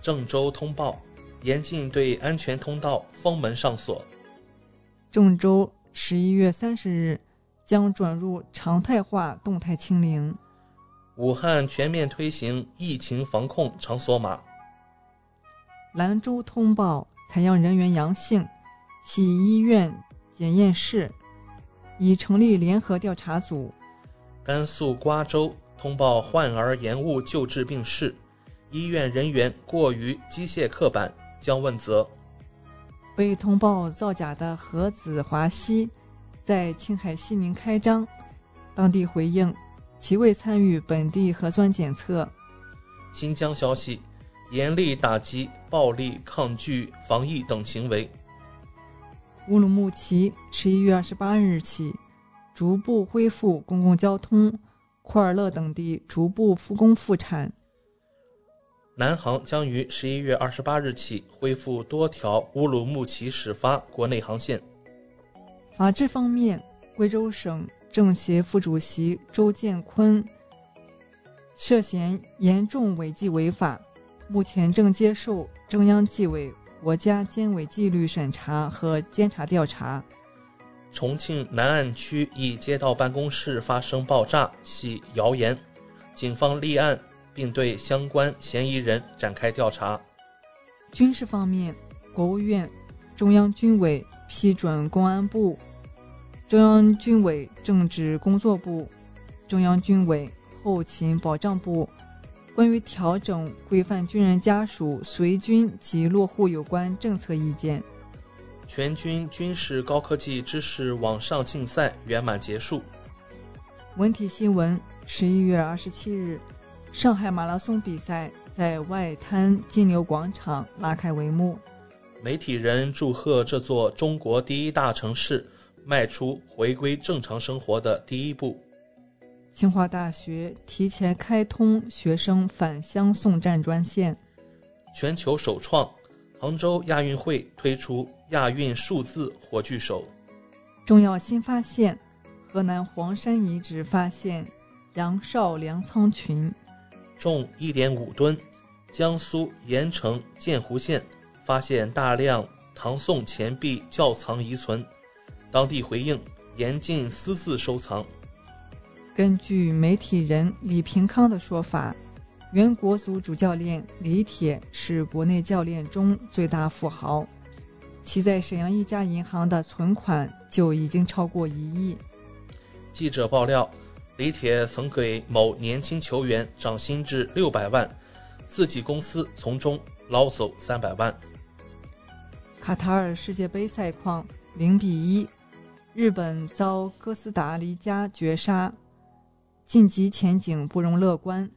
郑州通报。严禁对安全通道封门上锁。郑州十一月三十日将转入常态化动态清零。武汉全面推行疫情防控场所码。兰州通报采样人员阳性，系医院检验室，已成立联合调查组。甘肃瓜州通报患儿延误救治病逝，医院人员过于机械刻板。将问责。被通报造假的何子华西，在青海西宁开张，当地回应其未参与本地核酸检测。新疆消息，严厉打击暴力抗拒防疫等行为。乌鲁木齐十一月二十八日起，逐步恢复公共交通，库尔勒等地逐步复工复产。南航将于十一月二十八日起恢复多条乌鲁木齐始发国内航线。法治方面，贵州省政协副主席周建坤涉嫌严重违纪违法，目前正接受中央纪委国家监委纪律审查和监察调查。重庆南岸区一街道办公室发生爆炸，系谣言，警方立案。并对相关嫌疑人展开调查。军事方面，国务院、中央军委批准公安部、中央军委政治工作部、中央军委后勤保障部关于调整规范军人家属随军及落户有关政策意见。全军军事高科技知识网上竞赛圆满结束。文体新闻：十一月二十七日。上海马拉松比赛在外滩金牛广场拉开帷幕。媒体人祝贺这座中国第一大城市迈出回归正常生活的第一步。清华大学提前开通学生返乡送站专线。全球首创，杭州亚运会推出亚运数字火炬手。重要新发现：河南黄山遗址发现杨少粮仓群。重一点五吨，江苏盐城建湖县发现大量唐宋钱币窖藏遗存，当地回应严禁私自收藏。根据媒体人李平康的说法，原国足主教练李铁是国内教练中最大富豪，其在沈阳一家银行的存款就已经超过一亿。记者爆料。李铁曾给某年轻球员涨薪至六百万，自己公司从中捞走三百万。卡塔尔世界杯赛况零比一，日本遭哥斯达黎加绝杀，晋级前景不容乐观。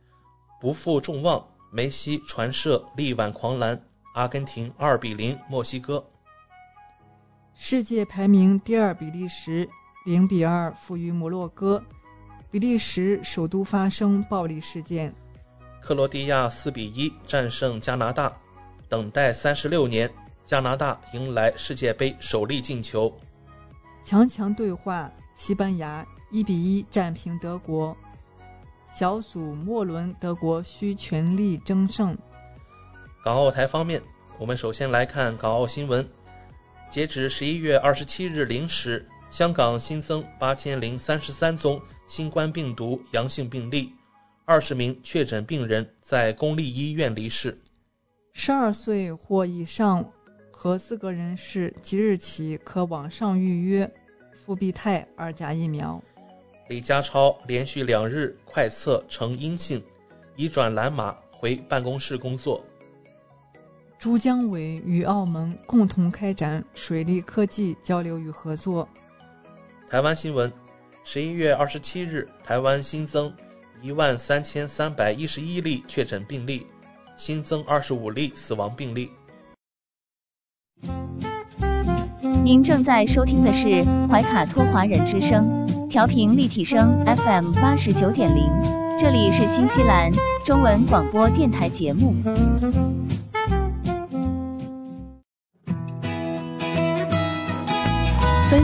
不负众望，梅西传射力挽狂澜，阿根廷二比零墨西哥。世界排名第二比利时零比二负于摩洛哥。比利时首都发生暴力事件，克罗地亚四比一战胜加拿大，等待三十六年，加拿大迎来世界杯首粒进球。强强对话，西班牙一比一战平德国，小组末轮德国需全力争胜。港澳台方面，我们首先来看港澳新闻。截止十一月二十七日零时，香港新增八千零三十三宗新冠病毒阳性病例，二十名确诊病人在公立医院离世。十二岁或以上合资格人士即日起可网上预约复必泰二价疫苗。李家超连续两日快测呈阴性，已转蓝码回办公室工作。珠江委与澳门共同开展水利科技交流与合作。台湾新闻：十一月二十七日，台湾新增一万三千三百一十一例确诊病例，新增二十五例死亡病例。您正在收听的是怀卡托华人之声，调频立体声 FM 八十九点零，这里是新西兰中文广播电台节目。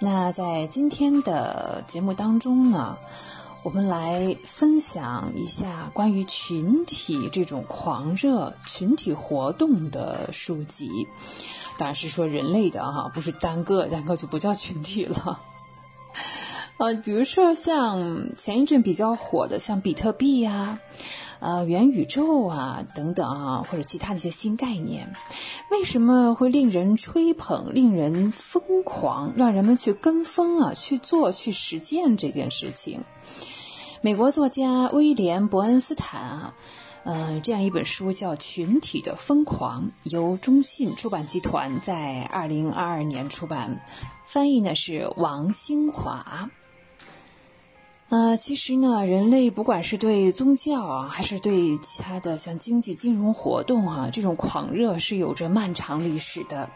那在今天的节目当中呢，我们来分享一下关于群体这种狂热、群体活动的书籍。当然是说人类的哈，不是单个，单个就不叫群体了。呃，比如说像前一阵比较火的，像比特币呀、呃元宇宙啊等等啊，或者其他的一些新概念，为什么会令人吹捧、令人疯狂，让人们去跟风啊、去做、去实践这件事情？美国作家威廉·伯恩斯坦啊，呃，这样一本书叫《群体的疯狂》，由中信出版集团在二零二二年出版，翻译呢是王兴华。呃，其实呢，人类不管是对宗教啊，还是对其他的像经济金融活动啊，这种狂热是有着漫长历史的。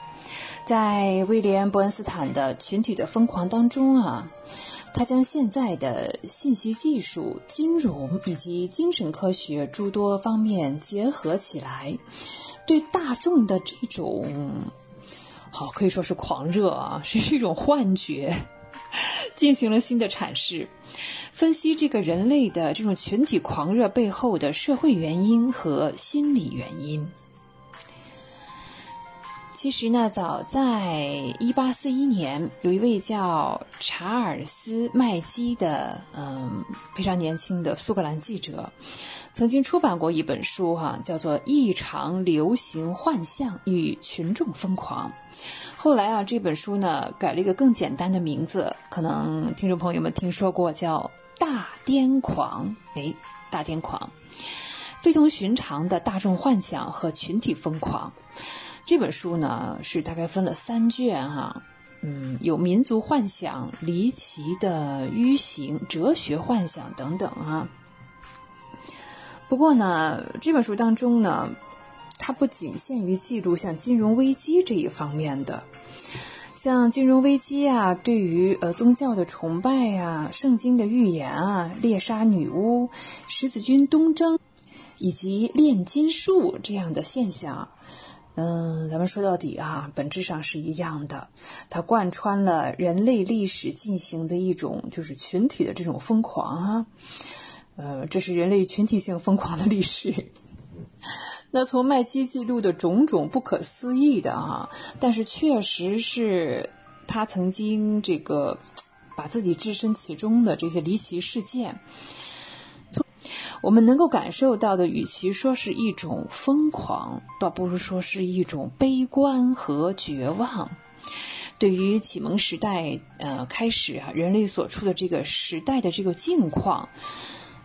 在威廉·伯恩斯坦的《群体的疯狂》当中啊，他将现在的信息技术、金融以及精神科学诸多方面结合起来，对大众的这种，好可以说是狂热啊，是一种幻觉。进行了新的阐释，分析这个人类的这种群体狂热背后的社会原因和心理原因。其实呢，早在一八四一年，有一位叫查尔斯·麦基的，嗯，非常年轻的苏格兰记者，曾经出版过一本书，哈，叫做《异常流行幻象与群众疯狂》。后来啊，这本书呢改了一个更简单的名字，可能听众朋友们听说过，叫《大癫狂》。哎，大癫狂，非同寻常的大众幻想和群体疯狂。这本书呢是大概分了三卷哈，嗯，有民族幻想、离奇的迂行、哲学幻想等等啊。不过呢，这本书当中呢，它不仅限于记录像金融危机这一方面的，像金融危机啊，对于呃宗教的崇拜呀、圣经的预言啊、猎杀女巫、十字军东征以及炼金术这样的现象。嗯，咱们说到底啊，本质上是一样的，它贯穿了人类历史进行的一种就是群体的这种疯狂啊，呃，这是人类群体性疯狂的历史。那从麦基记录的种种不可思议的啊，但是确实是他曾经这个把自己置身其中的这些离奇事件。我们能够感受到的，与其说是一种疯狂，倒不如说是一种悲观和绝望。对于启蒙时代，呃，开始啊，人类所处的这个时代的这个境况，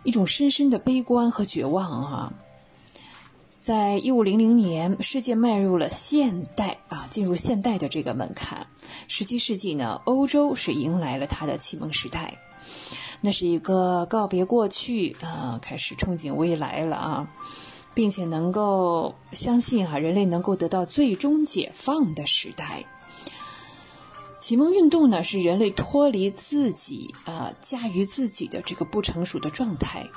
一种深深的悲观和绝望啊。在一五零零年，世界迈入了现代啊，进入现代的这个门槛。十七世纪呢，欧洲是迎来了它的启蒙时代。那是一个告别过去啊，开始憧憬未来了啊，并且能够相信啊，人类能够得到最终解放的时代。启蒙运动呢，是人类脱离自己啊，驾驭自己的这个不成熟的状态。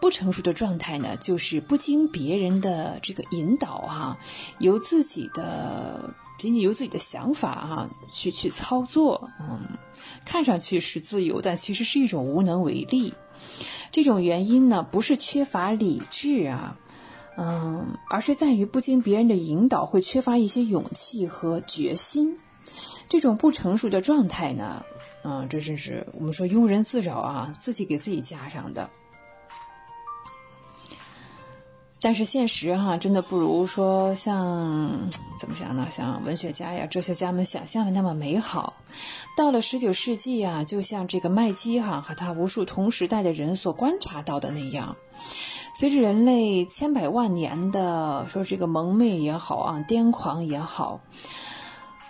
不成熟的状态呢，就是不经别人的这个引导哈，由自己的仅仅由自己的想法哈去去操作，嗯，看上去是自由，但其实是一种无能为力。这种原因呢，不是缺乏理智啊，嗯，而是在于不经别人的引导，会缺乏一些勇气和决心。这种不成熟的状态呢，嗯，这真是我们说庸人自扰啊，自己给自己加上的。但是现实哈，真的不如说像怎么讲呢？像文学家呀、哲学家们想象的那么美好。到了十九世纪啊，就像这个麦基哈和他无数同时代的人所观察到的那样，随着人类千百万年的说这个蒙昧也好啊，癫狂也好。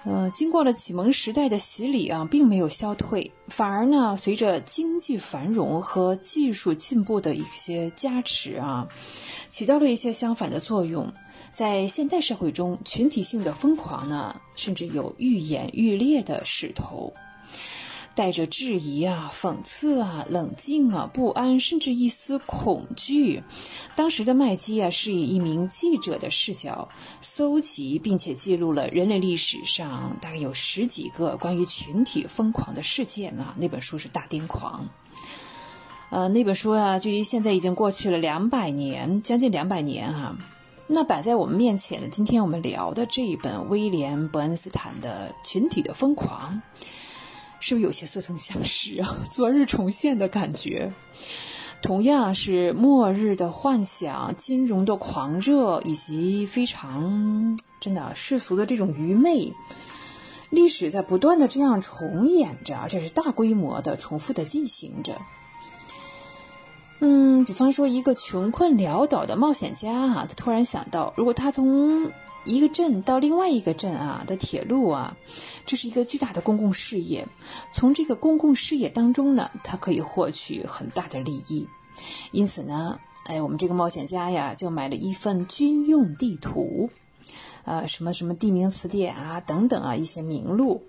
呃，经过了启蒙时代的洗礼啊，并没有消退，反而呢，随着经济繁荣和技术进步的一些加持啊，起到了一些相反的作用。在现代社会中，群体性的疯狂呢，甚至有愈演愈烈的势头。带着质疑啊、讽刺啊、冷静啊、不安，甚至一丝恐惧。当时的麦基啊，是以一名记者的视角，搜集并且记录了人类历史上大概有十几个关于群体疯狂的事件啊。那本书是《大癫狂》。呃，那本书啊，距离现在已经过去了两百年，将近两百年啊。那摆在我们面前的，今天我们聊的这一本威廉·伯恩斯坦的《群体的疯狂》。是不是有些似曾相识啊？昨日重现的感觉，同样是末日的幻想、金融的狂热，以及非常真的世俗的这种愚昧。历史在不断的这样重演着，这是大规模的、重复的进行着。嗯，比方说一个穷困潦倒的冒险家啊，他突然想到，如果他从一个镇到另外一个镇啊的铁路啊，这是一个巨大的公共事业。从这个公共事业当中呢，他可以获取很大的利益。因此呢，哎，我们这个冒险家呀，就买了一份军用地图，呃，什么什么地名词典啊，等等啊，一些名录。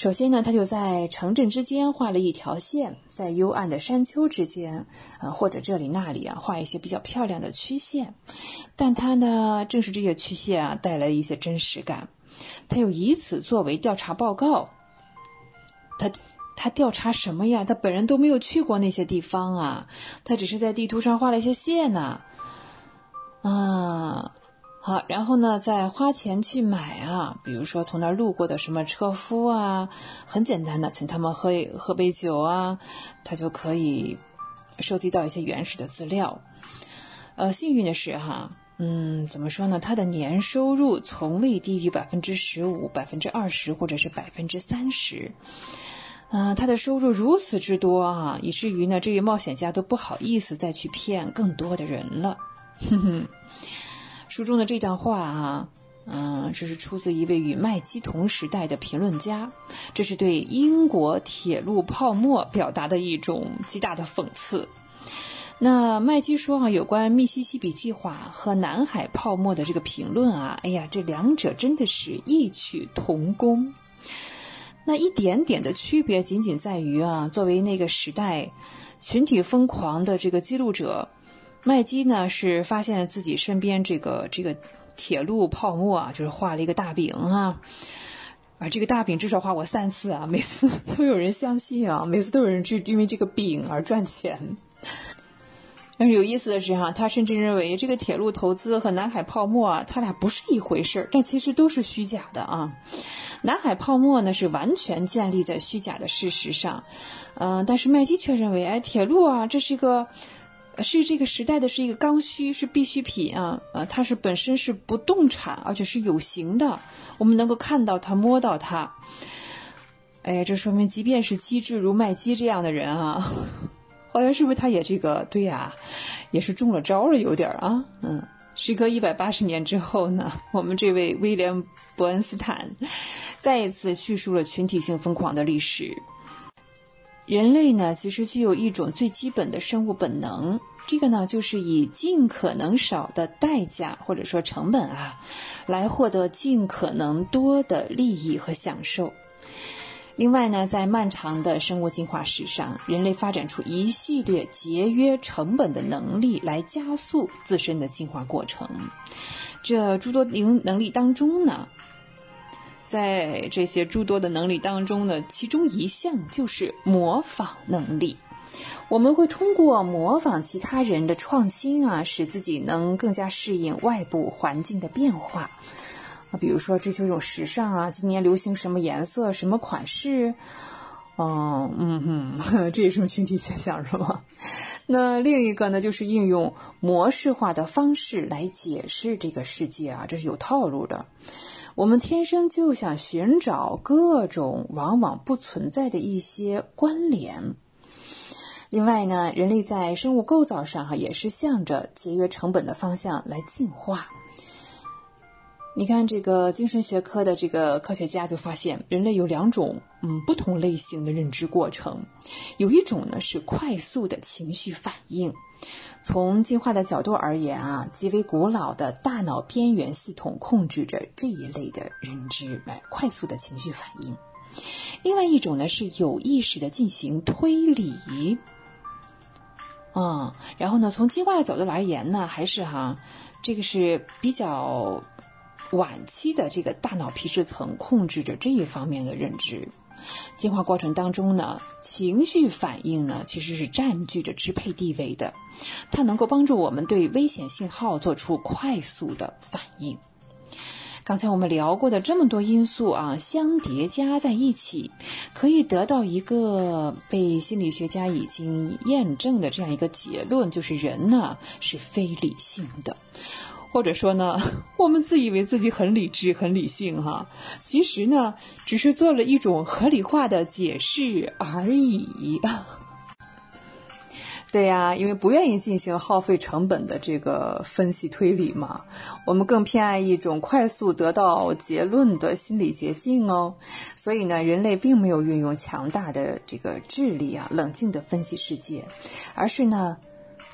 首先呢，他就在城镇之间画了一条线，在幽暗的山丘之间，呃，或者这里那里啊，画一些比较漂亮的曲线。但他呢，正是这些曲线啊，带来一些真实感。他又以此作为调查报告。他他调查什么呀？他本人都没有去过那些地方啊，他只是在地图上画了一些线呢。啊。好，然后呢，再花钱去买啊，比如说从那儿路过的什么车夫啊，很简单的，请他们喝喝杯酒啊，他就可以收集到一些原始的资料。呃，幸运的是哈，嗯，怎么说呢？他的年收入从未低于百分之十五、百分之二十或者是百分之三十。啊，他的收入如此之多啊，以至于呢，这位冒险家都不好意思再去骗更多的人了。哼哼。书中的这段话啊，嗯，这是出自一位与麦基同时代的评论家，这是对英国铁路泡沫表达的一种极大的讽刺。那麦基说啊，有关密西西比计划和南海泡沫的这个评论啊，哎呀，这两者真的是异曲同工。那一点点的区别，仅仅在于啊，作为那个时代群体疯狂的这个记录者。麦基呢是发现自己身边这个这个铁路泡沫啊，就是画了一个大饼哈啊，而这个大饼至少画过三次啊，每次 都有人相信啊，每次都有人去因为这个饼而赚钱。但是有意思的是哈，他甚至认为这个铁路投资和南海泡沫啊，它俩不是一回事儿，但其实都是虚假的啊。南海泡沫呢是完全建立在虚假的事实上，嗯，但是麦基却认为，哎，铁路啊，这是一个。是这个时代的是一个刚需，是必需品啊，呃，它是本身是不动产，而且是有形的，我们能够看到它，摸到它。哎，这说明即便是机智如麦基这样的人啊，好像是不是他也这个对呀，也是中了招了，有点啊，嗯。时隔一百八十年之后呢，我们这位威廉·伯恩斯坦再一次叙述了群体性疯狂的历史。人类呢，其实具有一种最基本的生物本能，这个呢，就是以尽可能少的代价或者说成本啊，来获得尽可能多的利益和享受。另外呢，在漫长的生物进化史上，人类发展出一系列节约成本的能力，来加速自身的进化过程。这诸多能能力当中呢，在这些诸多的能力当中呢，其中一项就是模仿能力。我们会通过模仿其他人的创新啊，使自己能更加适应外部环境的变化。啊，比如说追求一种时尚啊，今年流行什么颜色、什么款式，嗯嗯哼，这也是群体现象，是吗？那另一个呢，就是应用模式化的方式来解释这个世界啊，这是有套路的。我们天生就想寻找各种往往不存在的一些关联。另外呢，人类在生物构造上哈，也是向着节约成本的方向来进化。你看，这个精神学科的这个科学家就发现，人类有两种嗯不同类型的认知过程，有一种呢是快速的情绪反应。从进化的角度而言啊，极为古老的大脑边缘系统控制着这一类的认知，来快速的情绪反应。另外一种呢是有意识的进行推理。嗯，然后呢，从进化的角度而言呢，还是哈，这个是比较。晚期的这个大脑皮质层控制着这一方面的认知，进化过程当中呢，情绪反应呢其实是占据着支配地位的，它能够帮助我们对危险信号做出快速的反应。刚才我们聊过的这么多因素啊，相叠加在一起，可以得到一个被心理学家已经验证的这样一个结论，就是人呢是非理性的。或者说呢，我们自以为自己很理智、很理性哈，其实呢，只是做了一种合理化的解释而已。对呀，因为不愿意进行耗费成本的这个分析推理嘛，我们更偏爱一种快速得到结论的心理捷径哦。所以呢，人类并没有运用强大的这个智力啊，冷静的分析世界，而是呢。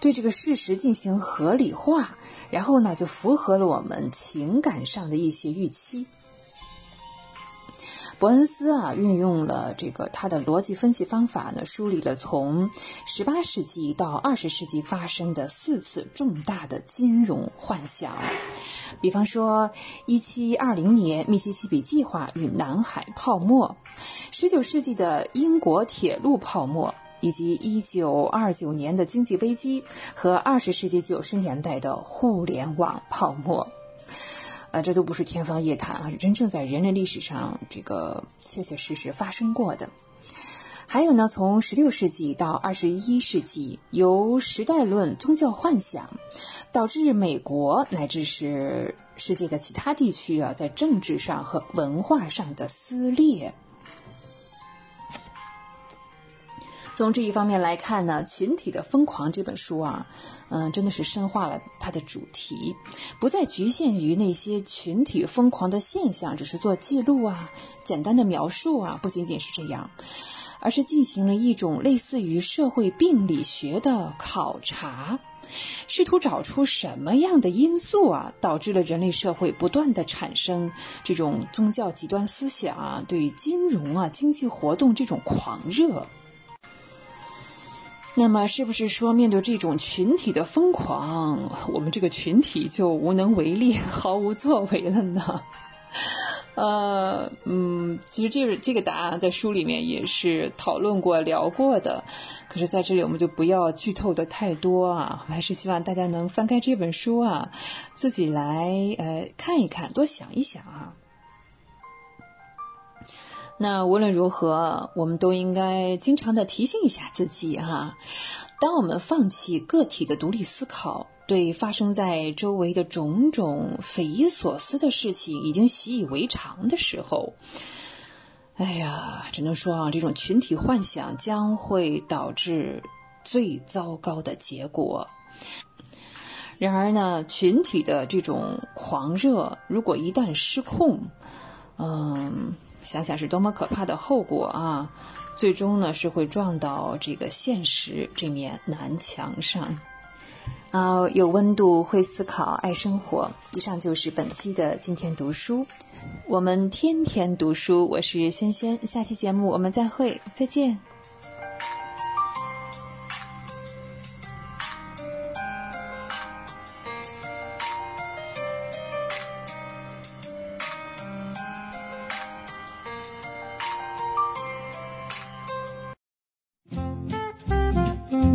对这个事实进行合理化，然后呢，就符合了我们情感上的一些预期。伯恩斯啊，运用了这个他的逻辑分析方法呢，梳理了从十八世纪到二十世纪发生的四次重大的金融幻想，比方说一七二零年密西西比计划与南海泡沫，十九世纪的英国铁路泡沫。以及一九二九年的经济危机和二十世纪九十年代的互联网泡沫，呃，这都不是天方夜谭啊，是真正在人类历史上这个切切实实发生过的。还有呢，从十六世纪到二十一世纪，由时代论、宗教幻想导致美国乃至是世界的其他地区啊，在政治上和文化上的撕裂。从这一方面来看呢，《群体的疯狂》这本书啊，嗯，真的是深化了它的主题，不再局限于那些群体疯狂的现象，只是做记录啊，简单的描述啊，不仅仅是这样，而是进行了一种类似于社会病理学的考察，试图找出什么样的因素啊，导致了人类社会不断的产生这种宗教极端思想啊，对于金融啊、经济活动这种狂热。那么，是不是说面对这种群体的疯狂，我们这个群体就无能为力、毫无作为了呢？呃，嗯，其实这个这个答案在书里面也是讨论过、聊过的。可是在这里，我们就不要剧透的太多啊。我还是希望大家能翻开这本书啊，自己来呃看一看，多想一想啊。那无论如何，我们都应该经常的提醒一下自己哈。当我们放弃个体的独立思考，对发生在周围的种种匪夷所思的事情已经习以为常的时候，哎呀，只能说啊，这种群体幻想将会导致最糟糕的结果。然而呢，群体的这种狂热，如果一旦失控，嗯。想想是多么可怕的后果啊！最终呢是会撞到这个现实这面南墙上。啊，有温度，会思考，爱生活。以上就是本期的今天读书，我们天天读书。我是轩轩，下期节目我们再会，再见。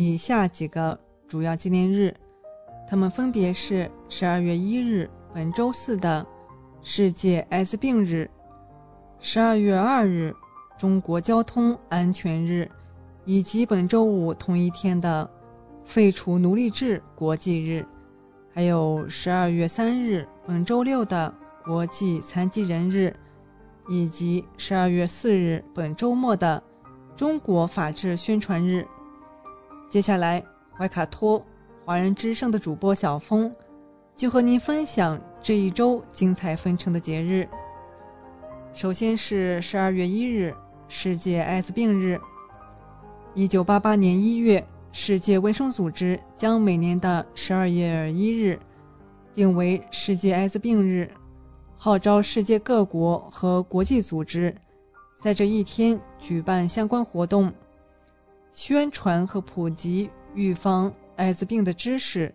以下几个主要纪念日，他们分别是十二月一日本周四的世界艾滋病日，十二月二日中国交通安全日，以及本周五同一天的废除奴隶制国际日，还有十二月三日本周六的国际残疾人日，以及十二月四日本周末的。中国法治宣传日。接下来，怀卡托华人之声的主播小峰就和您分享这一周精彩纷呈的节日。首先是十二月一日，世界艾滋病日。一九八八年一月，世界卫生组织将每年的十二月一日定为世界艾滋病日，号召世界各国和国际组织。在这一天举办相关活动，宣传和普及预防艾滋病的知识。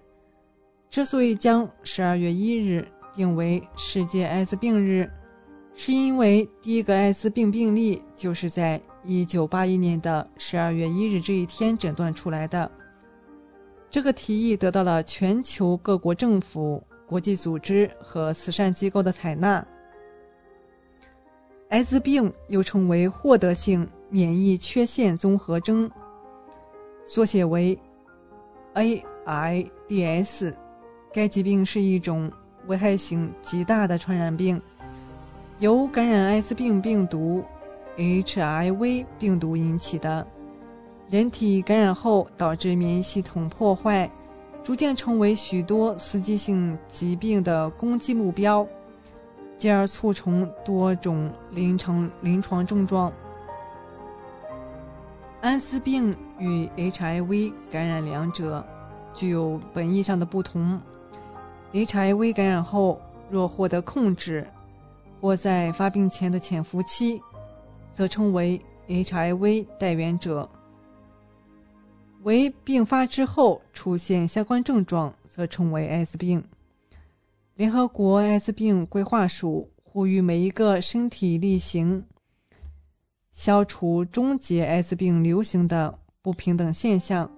之所以将十二月一日定为世界艾滋病日，是因为第一个艾滋病病例就是在一九八一年的十二月一日这一天诊断出来的。这个提议得到了全球各国政府、国际组织和慈善机构的采纳。艾滋病又称为获得性免疫缺陷综合征，缩写为 AIDS。该疾病是一种危害性极大的传染病，由感染艾滋病病毒 HIV 病毒引起的。人体感染后导致免疫系统破坏，逐渐成为许多刺激性疾病的攻击目标。进而促成多种临床临床症状。艾滋病与 HIV 感染两者具有本意上的不同。HIV 感染后若获得控制，或在发病前的潜伏期，则称为 HIV 带源者；为并发之后出现相关症状，则称为艾滋病。联合国艾滋病规划署呼吁每一个身体力行，消除终结艾滋病流行的不平等现象。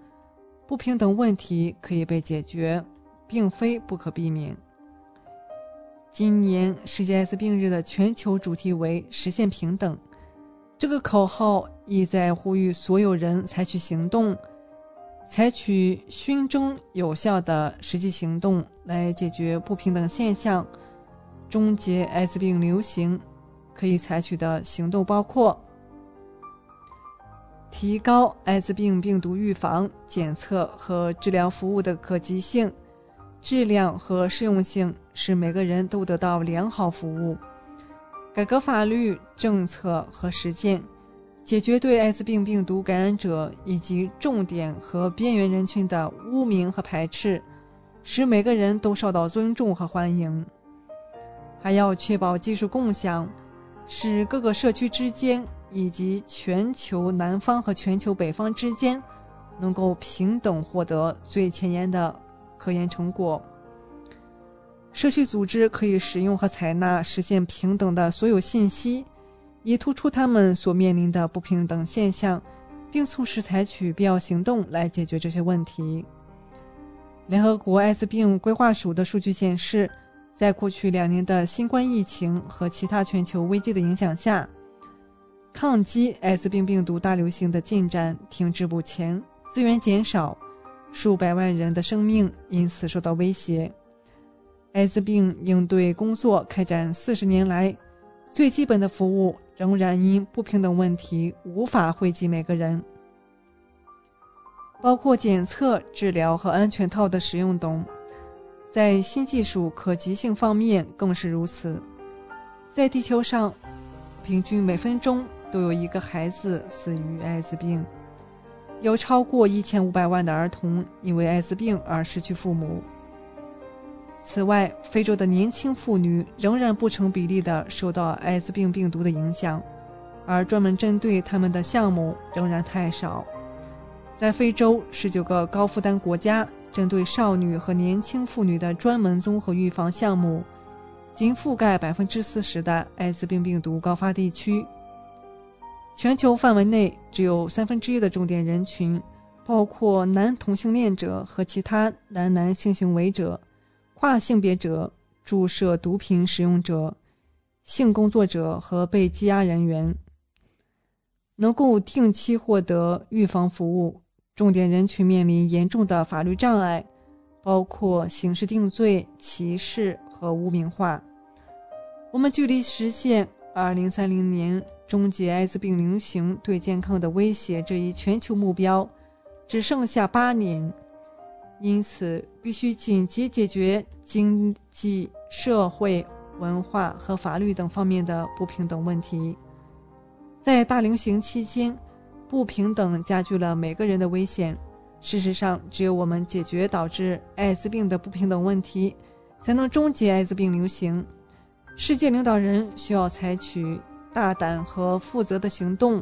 不平等问题可以被解决，并非不可避免。今年世界艾滋病日的全球主题为“实现平等”，这个口号意在呼吁所有人采取行动。采取熏蒸有效的实际行动来解决不平等现象，终结艾滋病流行。可以采取的行动包括：提高艾滋病病毒预防、检测和治疗服务的可及性、质量和适用性，使每个人都得到良好服务。改革法律、政策和实践，解决对艾滋病病毒感染者以及重点和边缘人群的污名和排斥，使每个人都受到尊重和欢迎。还要确保技术共享，使各个社区之间以及全球南方和全球北方之间能够平等获得最前沿的科研成果。社区组织可以使用和采纳实现平等的所有信息，以突出他们所面临的不平等现象，并促使采取必要行动来解决这些问题。联合国艾滋病规划署的数据显示。在过去两年的新冠疫情和其他全球危机的影响下，抗击艾滋病病毒大流行的进展停滞不前，资源减少，数百万人的生命因此受到威胁。艾滋病应对工作开展四十年来，最基本的服务仍然因不平等问题无法惠及每个人，包括检测、治疗和安全套的使用等。在新技术可及性方面更是如此。在地球上，平均每分钟都有一个孩子死于艾滋病，有超过一千五百万的儿童因为艾滋病而失去父母。此外，非洲的年轻妇女仍然不成比例地受到艾滋病病毒的影响，而专门针对他们的项目仍然太少。在非洲十九个高负担国家。针对少女和年轻妇女的专门综合预防项目，仅覆盖百分之四十的艾滋病病毒高发地区。全球范围内，只有三分之一的重点人群，包括男同性恋者和其他男男性行为者、跨性别者、注射毒品使用者、性工作者和被羁押人员，能够定期获得预防服务。重点人群面临严重的法律障碍，包括刑事定罪、歧视和污名化。我们距离实现2030年终结艾滋病流行对健康的威胁这一全球目标，只剩下八年，因此必须紧急解决经济社会、文化和法律等方面的不平等问题。在大流行期间。不平等加剧了每个人的危险。事实上，只有我们解决导致艾滋病的不平等问题，才能终结艾滋病流行。世界领导人需要采取大胆和负责的行动。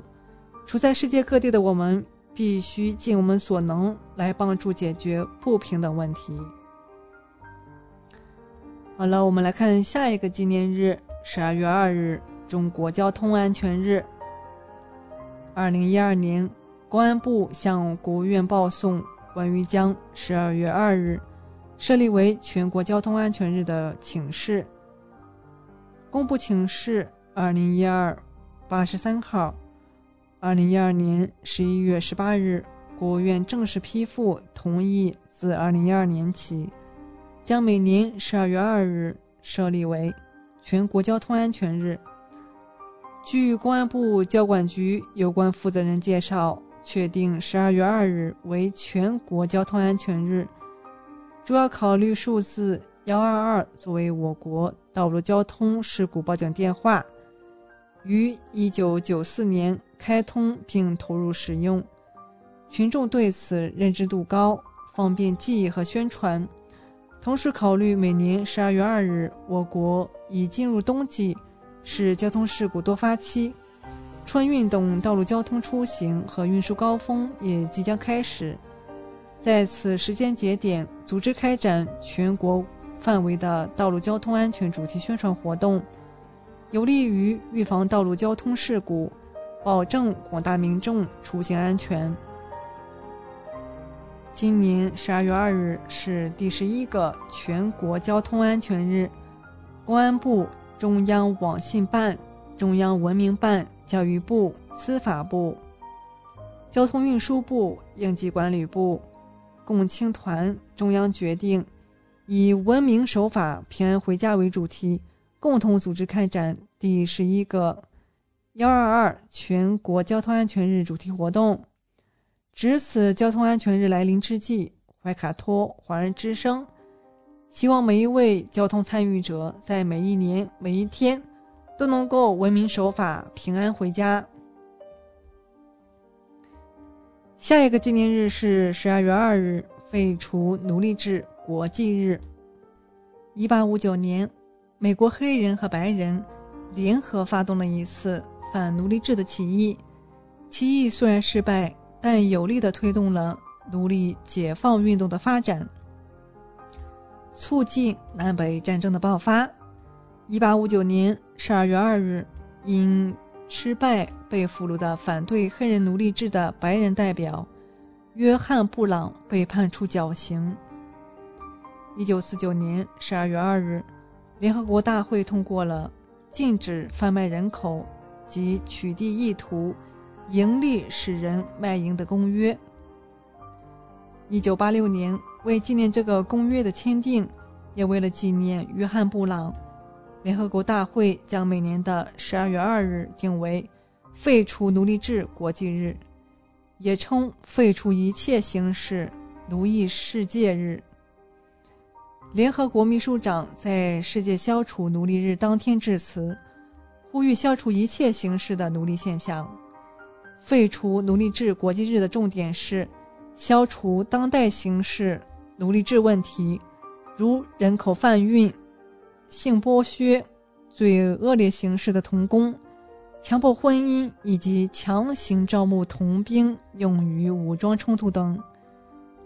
处在世界各地的我们，必须尽我们所能来帮助解决不平等问题。好了，我们来看下一个纪念日：十二月二日，中国交通安全日。二零一二年，公安部向国务院报送关于将十二月二日设立为全国交通安全日的请示。公布请示：二零一二八十三号，二零一二年十一月十八日，国务院正式批复同意，自二零一二年起，将每年十二月二日设立为全国交通安全日。据公安部交管局有关负责人介绍，确定十二月二日为全国交通安全日，主要考虑数字幺二二作为我国道路交通事故报警电话，于一九九四年开通并投入使用，群众对此认知度高，方便记忆和宣传。同时考虑每年十二月二日，我国已进入冬季。是交通事故多发期，春运等道路交通出行和运输高峰也即将开始，在此时间节点组织开展全国范围的道路交通安全主题宣传活动，有利于预防道路交通事故，保证广大民众出行安全。今年十二月二日是第十一个全国交通安全日，公安部。中央网信办、中央文明办、教育部、司法部、交通运输部、应急管理部、共青团中央决定，以“文明守法、平安回家”为主题，共同组织开展第十一个幺二二全国交通安全日主题活动。值此交通安全日来临之际，怀卡托华人之声希望每一位交通参与者在每一年每一天都能够文明守法，平安回家。下一个纪念日是十二月二日，废除奴隶制国际日。一八五九年，美国黑人和白人联合发动了一次反奴隶制的起义。起义虽然失败，但有力地推动了奴隶解放运动的发展，促进南北战争的爆发。一八五九年十二月二日，因失败被俘虏的反对黑人奴隶制的白人代表约翰·布朗被判处绞刑。一九四九年十二月二日，联合国大会通过了禁止贩卖人口及取缔意图盈利使人卖淫的公约。一九八六年，为纪念这个公约的签订，也为了纪念约翰·布朗。联合国大会将每年的十二月二日定为废除奴隶制国际日，也称废除一切形式奴役世界日。联合国秘书长在世界消除奴隶日当天致辞，呼吁消除一切形式的奴隶现象。废除奴隶制国际日的重点是消除当代形式奴隶制问题，如人口贩运。性剥削、最恶劣形式的童工、强迫婚姻以及强行招募童兵用于武装冲突等，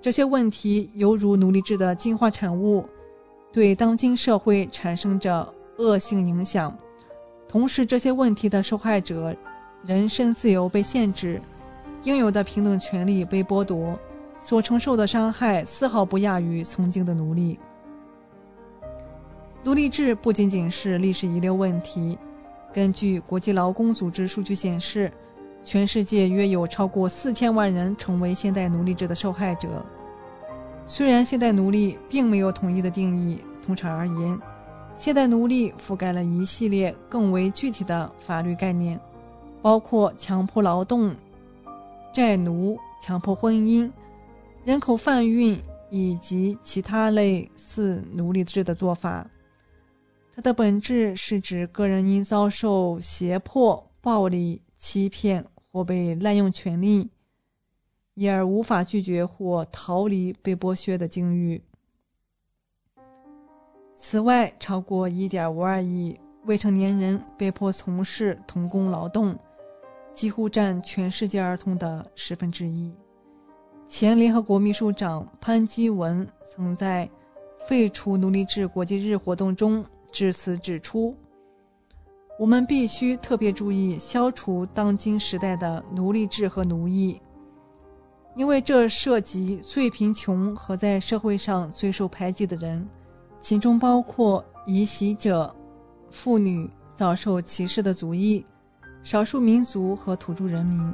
这些问题犹如奴隶制的进化产物，对当今社会产生着恶性影响。同时，这些问题的受害者人身自由被限制，应有的平等权利被剥夺，所承受的伤害丝毫不亚于曾经的奴隶。奴隶制不仅仅是历史遗留问题。根据国际劳工组织数据显示，全世界约有超过四千万人成为现代奴隶制的受害者。虽然现代奴隶并没有统一的定义，通常而言，现代奴隶覆盖了一系列更为具体的法律概念，包括强迫劳动、债奴、强迫婚姻、人口贩运以及其他类似奴隶制的做法。它的本质是指个人因遭受胁迫、暴力、欺骗或被滥用权力，因而无法拒绝或逃离被剥削的境遇。此外，超过1.52亿未成年人被迫从事童工劳动，几乎占全世界儿童的十分之一。前联合国秘书长潘基文曾在废除奴隶制国际日活动中。致辞指出，我们必须特别注意消除当今时代的奴隶制和奴役，因为这涉及最贫穷和在社会上最受排挤的人，其中包括移徙者、妇女、遭受歧视的族裔、少数民族和土著人民。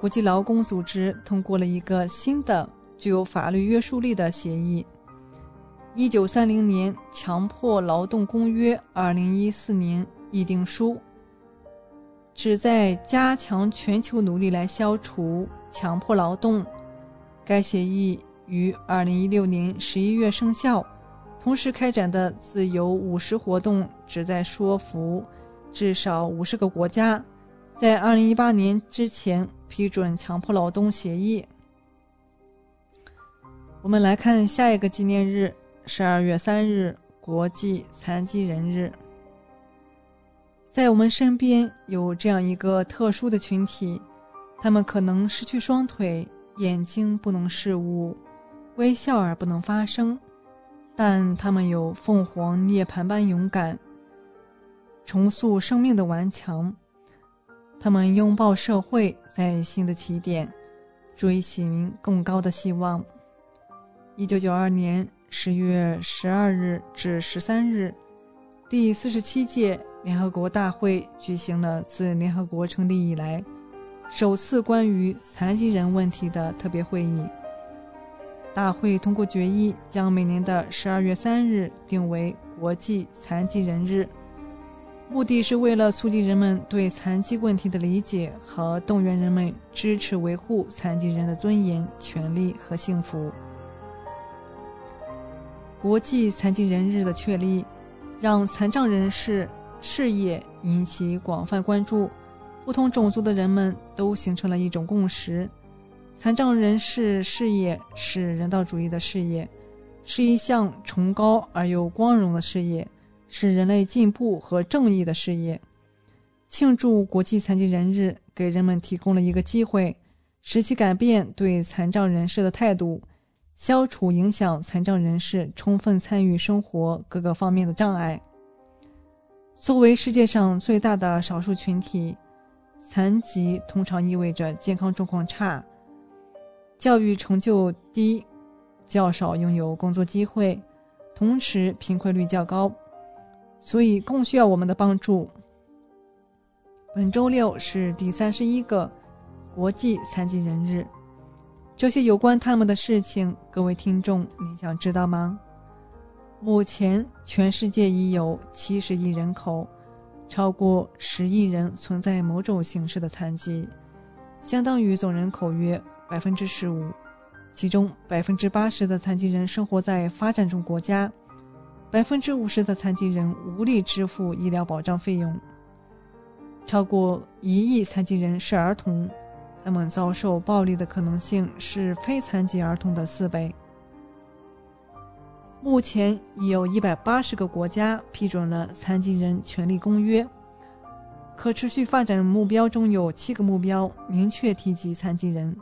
国际劳工组织通过了一个新的、具有法律约束力的协议。一九三零年《强迫劳动公约》二零一四年议定书，旨在加强全球努力来消除强迫劳动。该协议于二零一六年十一月生效。同时开展的自由五十活动，旨在说服至少五十个国家，在二零一八年之前批准强迫劳动协议。我们来看下一个纪念日。十二月三日，国际残疾人日。在我们身边有这样一个特殊的群体，他们可能失去双腿，眼睛不能视物，微笑而不能发声，但他们有凤凰涅槃般勇敢，重塑生命的顽强。他们拥抱社会，在新的起点，追寻更高的希望。一九九二年。十月十二日至十三日，第四十七届联合国大会举行了自联合国成立以来首次关于残疾人问题的特别会议。大会通过决议，将每年的十二月三日定为国际残疾人日。目的是为了促进人们对残疾问题的理解和动员人们支持维护残疾人的尊严、权利和幸福。国际残疾人日的确立，让残障人士事业引起广泛关注，不同种族的人们都形成了一种共识：残障人士事业是人道主义的事业，是一项崇高而又光荣的事业。是人类进步和正义的事业。庆祝国际残疾人日，给人们提供了一个机会，使其改变对残障人士的态度，消除影响残障人士充分参与生活各个方面的障碍。作为世界上最大的少数群体，残疾通常意味着健康状况差、教育成就低、较少拥有工作机会，同时贫困率较高。所以更需要我们的帮助。本周六是第三十一个国际残疾人日，这些有关他们的事情，各位听众，你想知道吗？目前，全世界已有七十亿人口，超过十亿人存在某种形式的残疾，相当于总人口约百分之十五，其中百分之八十的残疾人生活在发展中国家。百分之五十的残疾人无力支付医疗保障费用。超过一亿残疾人是儿童，他们遭受暴力的可能性是非残疾儿童的四倍。目前已有一百八十个国家批准了《残疾人权利公约》。可持续发展目标中有七个目标明确提及残疾人。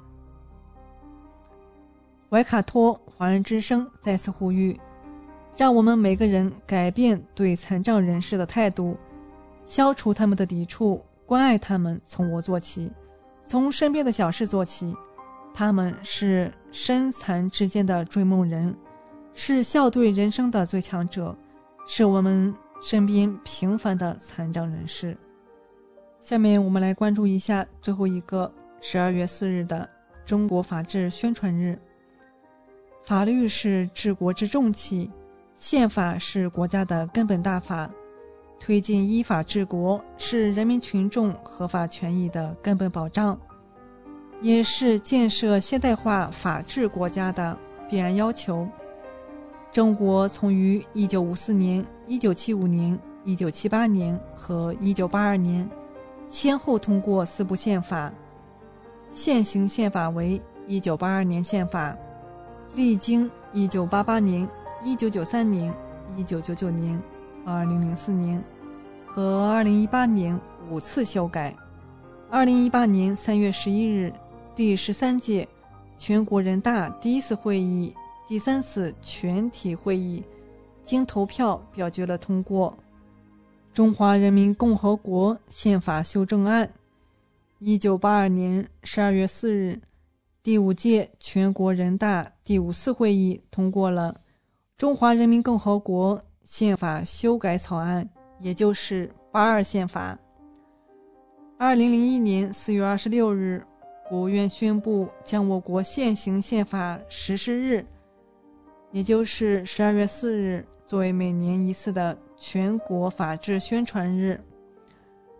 维卡托华人之声再次呼吁。让我们每个人改变对残障人士的态度，消除他们的抵触，关爱他们。从我做起，从身边的小事做起。他们是身残之间的追梦人，是笑对人生的最强者，是我们身边平凡的残障人士。下面我们来关注一下最后一个十二月四日的中国法治宣传日。法律是治国之重器。宪法是国家的根本大法，推进依法治国是人民群众合法权益的根本保障，也是建设现代化法治国家的必然要求。中国从于1954年、1975年、1978年和1982年先后通过四部宪法，现行宪法为1982年宪法，历经1988年。一九九三年、一九九九年、二零零四年和二零一八年五次修改。二零一八年三月十一日，第十三届全国人大第一次会议第三次全体会议经投票表决了通过《中华人民共和国宪法修正案》。一九八二年十二月四日，第五届全国人大第五次会议通过了。中华人民共和国宪法修改草案，也就是八二宪法。二零零一年四月二十六日，国务院宣布将我国现行宪法实施日，也就是十二月四日，作为每年一次的全国法制宣传日。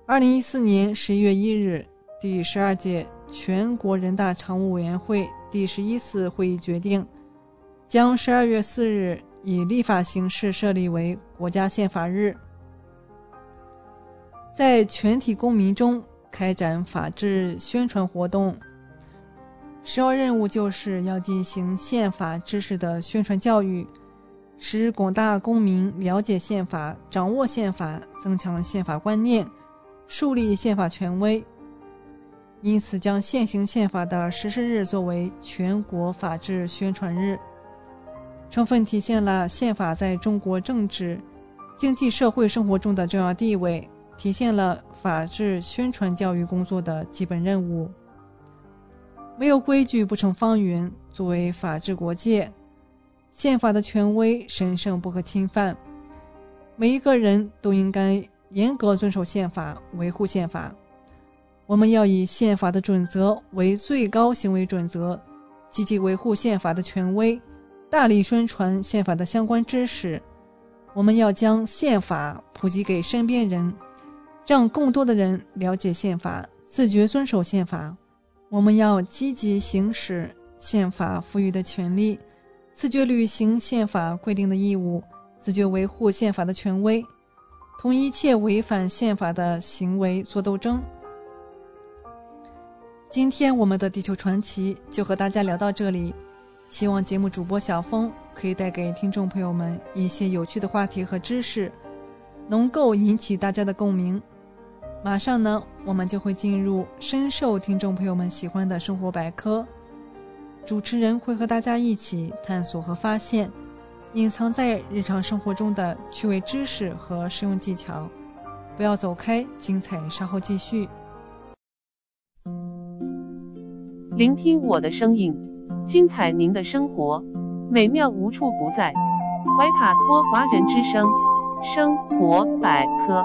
二零一四年十一月一日，第十二届全国人大常务委员会第十一次会议决定，将十二月四日。以立法形式设立为国家宪法日，在全体公民中开展法治宣传活动。首要任务就是要进行宪法知识的宣传教育，使广大公民了解宪法、掌握宪法、增强宪法观念、树立宪法权威。因此，将现行宪法的实施日作为全国法治宣传日。充分体现了宪法在中国政治、经济社会生活中的重要地位，体现了法治宣传教育工作的基本任务。没有规矩不成方圆。作为法治国界，宪法的权威神圣不可侵犯。每一个人都应该严格遵守宪法，维护宪法。我们要以宪法的准则为最高行为准则，积极维护宪法的权威。大力宣传宪法的相关知识，我们要将宪法普及给身边人，让更多的人了解宪法，自觉遵守宪法。我们要积极行使宪法赋予的权利，自觉履行宪法规定的义务，自觉维护宪法的权威，同一切违反宪法的行为作斗争。今天我们的地球传奇就和大家聊到这里，希望节目主播小峰可以带给听众朋友们一些有趣的话题和知识，能够引起大家的共鸣。马上呢，我们就会进入深受听众朋友们喜欢的生活百科，主持人会和大家一起探索和发现隐藏在日常生活中的趣味知识和实用技巧。不要走开，精彩稍后继续。聆听我的声音，精彩您的生活，美妙无处不在。怀卡托华人之声，生活百科。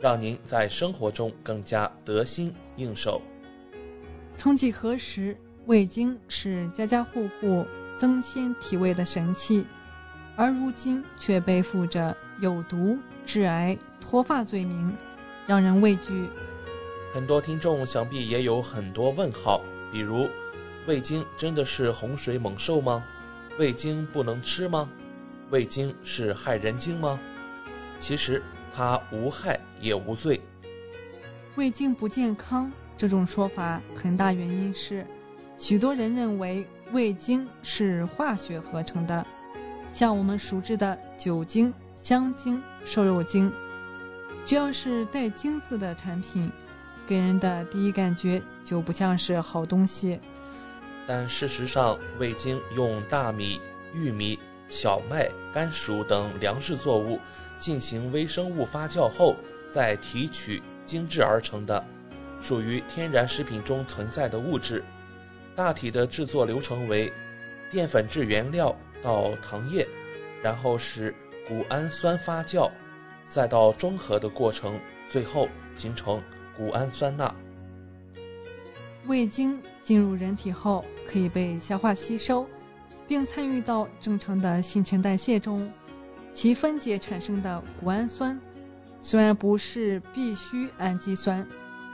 让您在生活中更加得心应手。曾几何时，味精是家家户户增鲜提味的神器，而如今却背负着有毒、致癌、脱发罪名。让人畏惧。很多听众想必也有很多问号，比如：味精真的是洪水猛兽吗？味精不能吃吗？味精是害人精吗？其实它无害也无罪。味精不健康这种说法，很大原因是，许多人认为味精是化学合成的，像我们熟知的酒精、香精、瘦肉精。只要是带“精”字的产品，给人的第一感觉就不像是好东西。但事实上，味精用大米、玉米、小麦、甘薯等粮食作物进行微生物发酵后再提取精制而成的，属于天然食品中存在的物质。大体的制作流程为：淀粉质原料到糖液，然后是谷氨酸发酵。再到中和的过程，最后形成谷氨酸钠。味精进入人体后，可以被消化吸收，并参与到正常的新陈代谢中。其分解产生的谷氨酸，虽然不是必需氨基酸，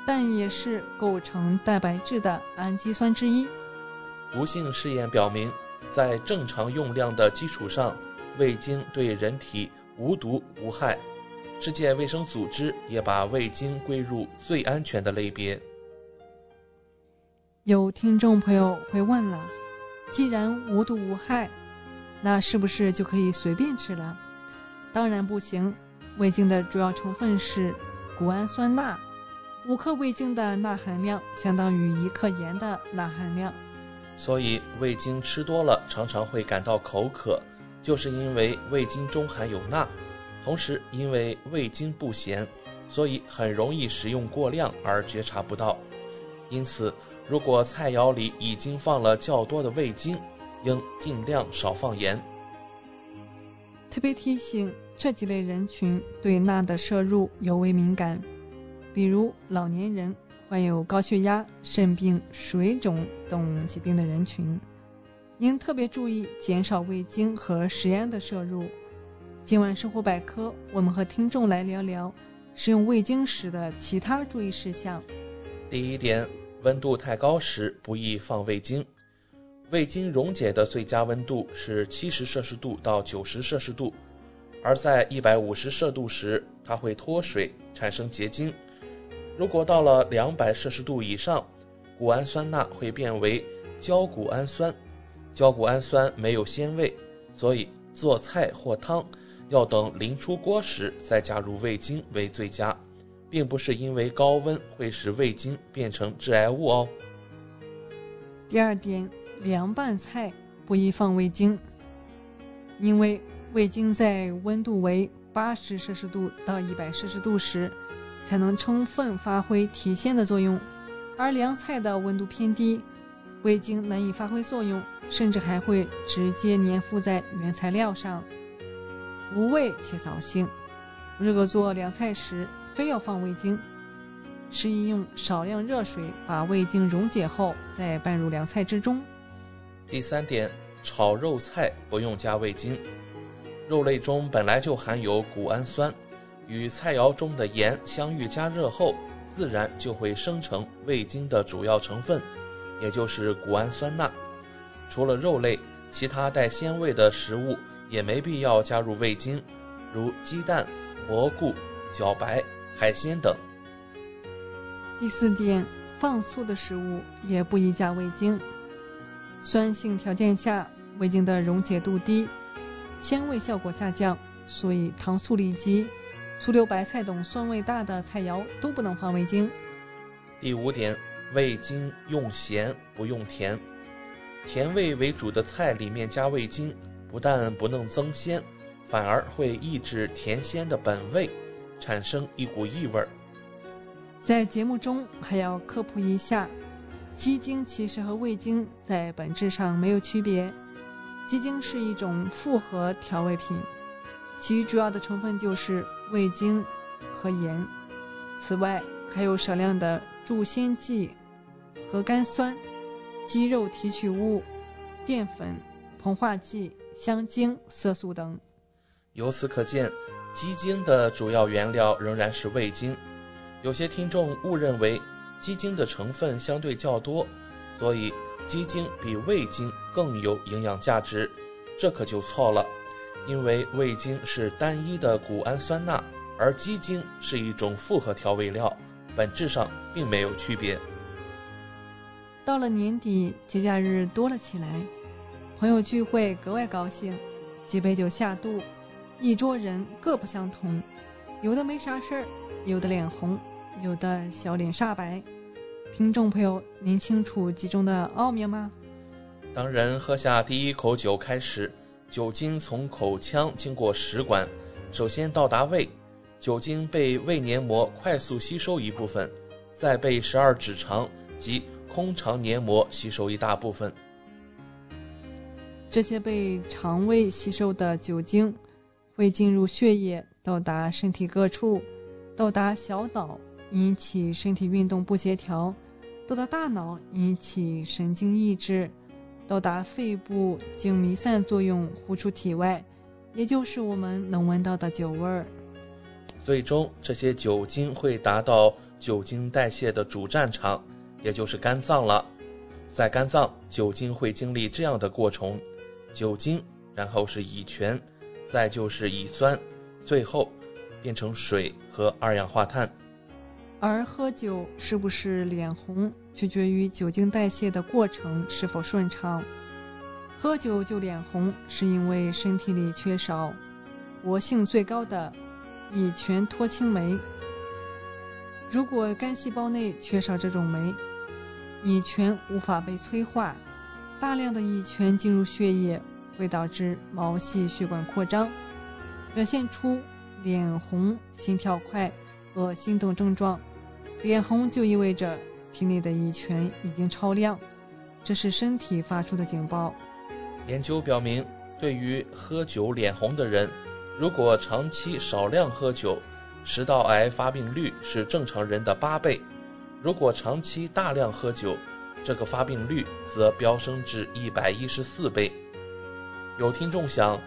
但也是构成蛋白质的氨基酸之一。毒性试验表明，在正常用量的基础上，味精对人体无毒无害。世界卫生组织也把味精归入最安全的类别。有听众朋友会问了：既然无毒无害，那是不是就可以随便吃了？当然不行。味精的主要成分是谷氨酸钠，五克味精的钠含量相当于一克盐的钠含量。所以味精吃多了常常会感到口渴，就是因为味精中含有钠。同时，因为味精不咸，所以很容易食用过量而觉察不到。因此，如果菜肴里已经放了较多的味精，应尽量少放盐。特别提醒这几类人群对钠的摄入尤为敏感，比如老年人、患有高血压、肾病、水肿等疾病的人群，应特别注意减少味精和食盐的摄入。今晚生活百科，我们和听众来聊聊食用味精时的其他注意事项。第一点，温度太高时不宜放味精。味精溶解的最佳温度是七十摄氏度到九十摄氏度，而在一百五十摄度时，它会脱水产生结晶。如果到了两百摄氏度以上，谷氨酸钠会变为焦谷氨酸。焦谷氨酸没有鲜味，所以做菜或汤。要等临出锅时再加入味精为最佳，并不是因为高温会使味精变成致癌物哦。第二点，凉拌菜不宜放味精，因为味精在温度为八十摄氏度到一百摄氏度时，才能充分发挥提鲜的作用。而凉菜的温度偏低，味精难以发挥作用，甚至还会直接粘附在原材料上，无味且扫兴。如果做凉菜时非要放味精，适宜用少量热水把味精溶解后再拌入凉菜之中。第三点，炒肉菜不用加味精。肉类中本来就含有谷氨酸，与菜肴中的盐相遇加热后。自然就会生成味精的主要成分，也就是谷氨酸钠。除了肉类，其他带鲜味的食物也没必要加入味精，如鸡蛋、蘑菇、茭白、海鲜等。第四点，放素的食物也不宜加味精。酸性条件下，味精的溶解度低，鲜味效果下降，所以糖醋里脊。醋溜白菜等酸味大的菜肴都不能放味精。第五点，味精用咸不用甜，甜味为主的菜里面加味精，不但不能增鲜，反而会抑制甜鲜的本味，产生一股异味。在节目中还要科普一下，鸡精其实和味精在本质上没有区别，鸡精是一种复合调味品。其主要的成分就是味精和盐，此外还有少量的助鲜剂、核苷酸、鸡肉提取物、淀粉、膨化剂、香精、色素等。由此可见，鸡精的主要原料仍然是味精。有些听众误认为鸡精的成分相对较多，所以鸡精比味精更有营养价值，这可就错了。因为味精是单一的谷氨酸钠，而鸡精是一种复合调味料，本质上并没有区别。到了年底，节假日多了起来，朋友聚会格外高兴，几杯酒下肚，一桌人各不相同，有的没啥事儿，有的脸红，有的小脸煞白。听众朋友，您清楚其中的奥妙吗？当人喝下第一口酒开始。酒精从口腔经过食管，首先到达胃，酒精被胃黏膜快速吸收一部分，再被十二指肠及空肠黏膜吸收一大部分。这些被肠胃吸收的酒精会进入血液，到达身体各处，到达小脑引起身体运动不协调，到达大脑引起神经抑制。到达肺部经弥散作用呼出体外，也就是我们能闻到的酒味儿。最终，这些酒精会达到酒精代谢的主战场，也就是肝脏了。在肝脏，酒精会经历这样的过程：酒精，然后是乙醛，再就是乙酸，最后变成水和二氧化碳。而喝酒是不是脸红，取决于酒精代谢的过程是否顺畅。喝酒就脸红，是因为身体里缺少活性最高的乙醛脱氢酶。如果肝细胞内缺少这种酶，乙醛无法被催化，大量的乙醛进入血液会导致毛细血管扩张，表现出脸红、心跳快、恶心等症状。脸红就意味着体内的乙醛已经超量，这是身体发出的警报。研究表明，对于喝酒脸红的人，如果长期少量喝酒，食道癌发病率是正常人的八倍；如果长期大量喝酒，这个发病率则飙升至一百一十四倍。有听众想，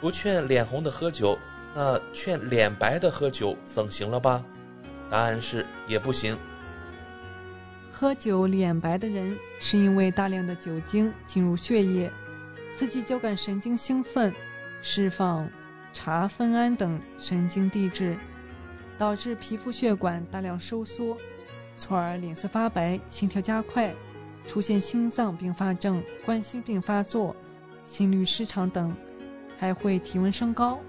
不劝脸红的喝酒，那劝脸白的喝酒总行了吧？答案是也不行。喝酒脸白的人，是因为大量的酒精进入血液，刺激交感神经兴奋，释放茶酚胺等神经递质，导致皮肤血管大量收缩，从而脸色发白、心跳加快，出现心脏并发症、冠心病发作、心律失常等，还会体温升高。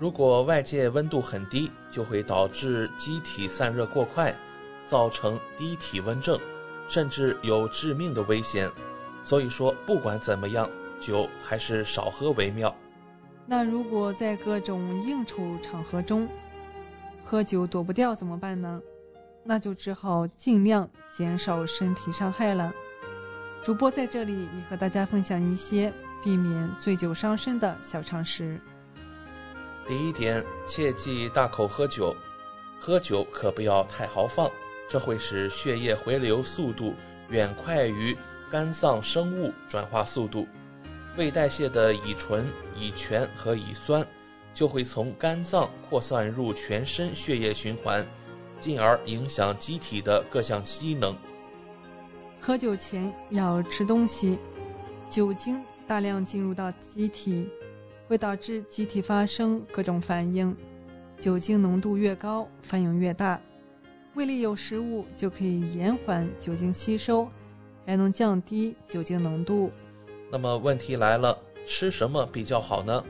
如果外界温度很低，就会导致机体散热过快，造成低体温症，甚至有致命的危险。所以说，不管怎么样，酒还是少喝为妙。那如果在各种应酬场合中喝酒躲不掉怎么办呢？那就只好尽量减少身体伤害了。主播在这里也和大家分享一些避免醉酒伤身的小常识。第一点，切忌大口喝酒，喝酒可不要太豪放，这会使血液回流速度远快于肝脏生物转化速度。未代谢的乙醇、乙醛和乙酸就会从肝脏扩散入全身血液循环，进而影响机体的各项机能。喝酒前要吃东西，酒精大量进入到机体，会导致机体发生各种反应。酒精浓度越高，反应越大。胃里有食物就可以延缓酒精吸收，还能降低酒精浓度。那么问题来了，吃什么比较好呢？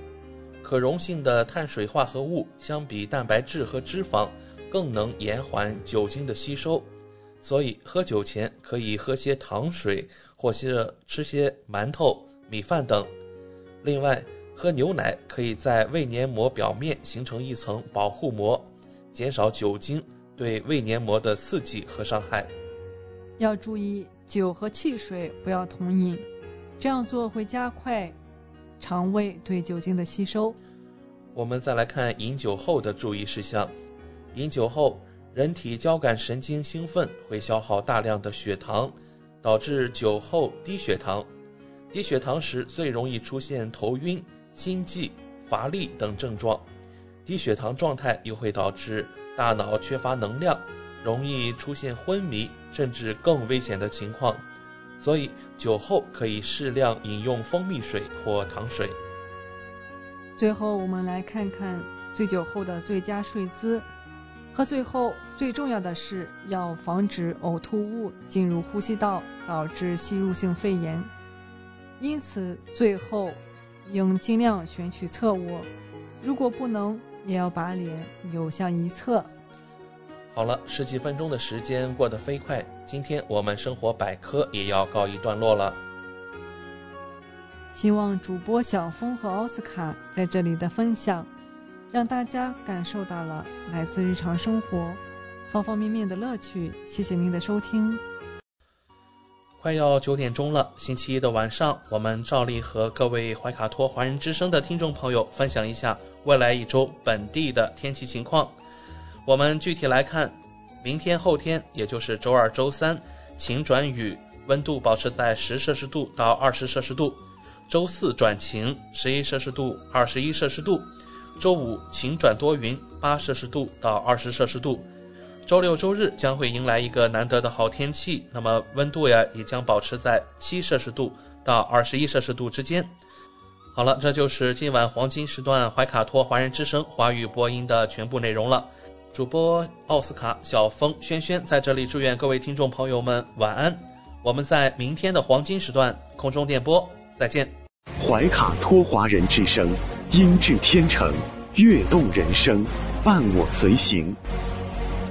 可溶性的碳水化合物相比蛋白质和脂肪，更能延缓酒精的吸收，所以喝酒前可以喝些糖水，或是吃些馒头、米饭等。另外，喝牛奶可以在胃黏膜表面形成一层保护膜，减少酒精对胃黏膜的刺激和伤害。要注意，酒和汽水不要同饮。这样做会加快肠胃对酒精的吸收。我们再来看饮酒后的注意事项：饮酒后，人体交感神经兴奋，会消耗大量的血糖，导致酒后低血糖。低血糖时最容易出现头晕、心悸、乏力等症状。低血糖状态又会导致大脑缺乏能量，容易出现昏迷，甚至更危险的情况。所以酒后可以适量饮用蜂蜜水或糖水。最后，我们来看看醉酒后的最佳睡姿。喝醉后最重要的是要防止呕吐物进入呼吸道，导致吸入性肺炎。因此，最后应尽量选取侧卧，如果不能，也要把脸扭向一侧。好了，十几分钟的时间过得飞快，今天我们生活百科也要告一段落了。希望主播小峰和奥斯卡在这里的分享，让大家感受到了来自日常生活方方面面的乐趣。谢谢您的收听。快要九点钟了，星期一的晚上，我们照例和各位怀卡托华人之声的听众朋友分享一下未来一周本地的天气情况。我们具体来看，明天、后天，也就是周二、周三，晴转雨，温度保持在十摄氏度到二十摄氏度；周四转晴，十一摄氏度、二十一摄氏度；周五晴转多云，八摄氏度到二十摄氏度；周六、周日将会迎来一个难得的好天气，那么温度呀也将保持在七摄氏度到二十一摄氏度之间。好了，这就是今晚黄金时段怀卡托华人之声华语播音的全部内容了。主播奥斯卡、小峰、轩轩在这里祝愿各位听众朋友们晚安。我们在明天的黄金时段空中电波再见。怀卡托华人之声，音质天成，悦动人生，伴我随行。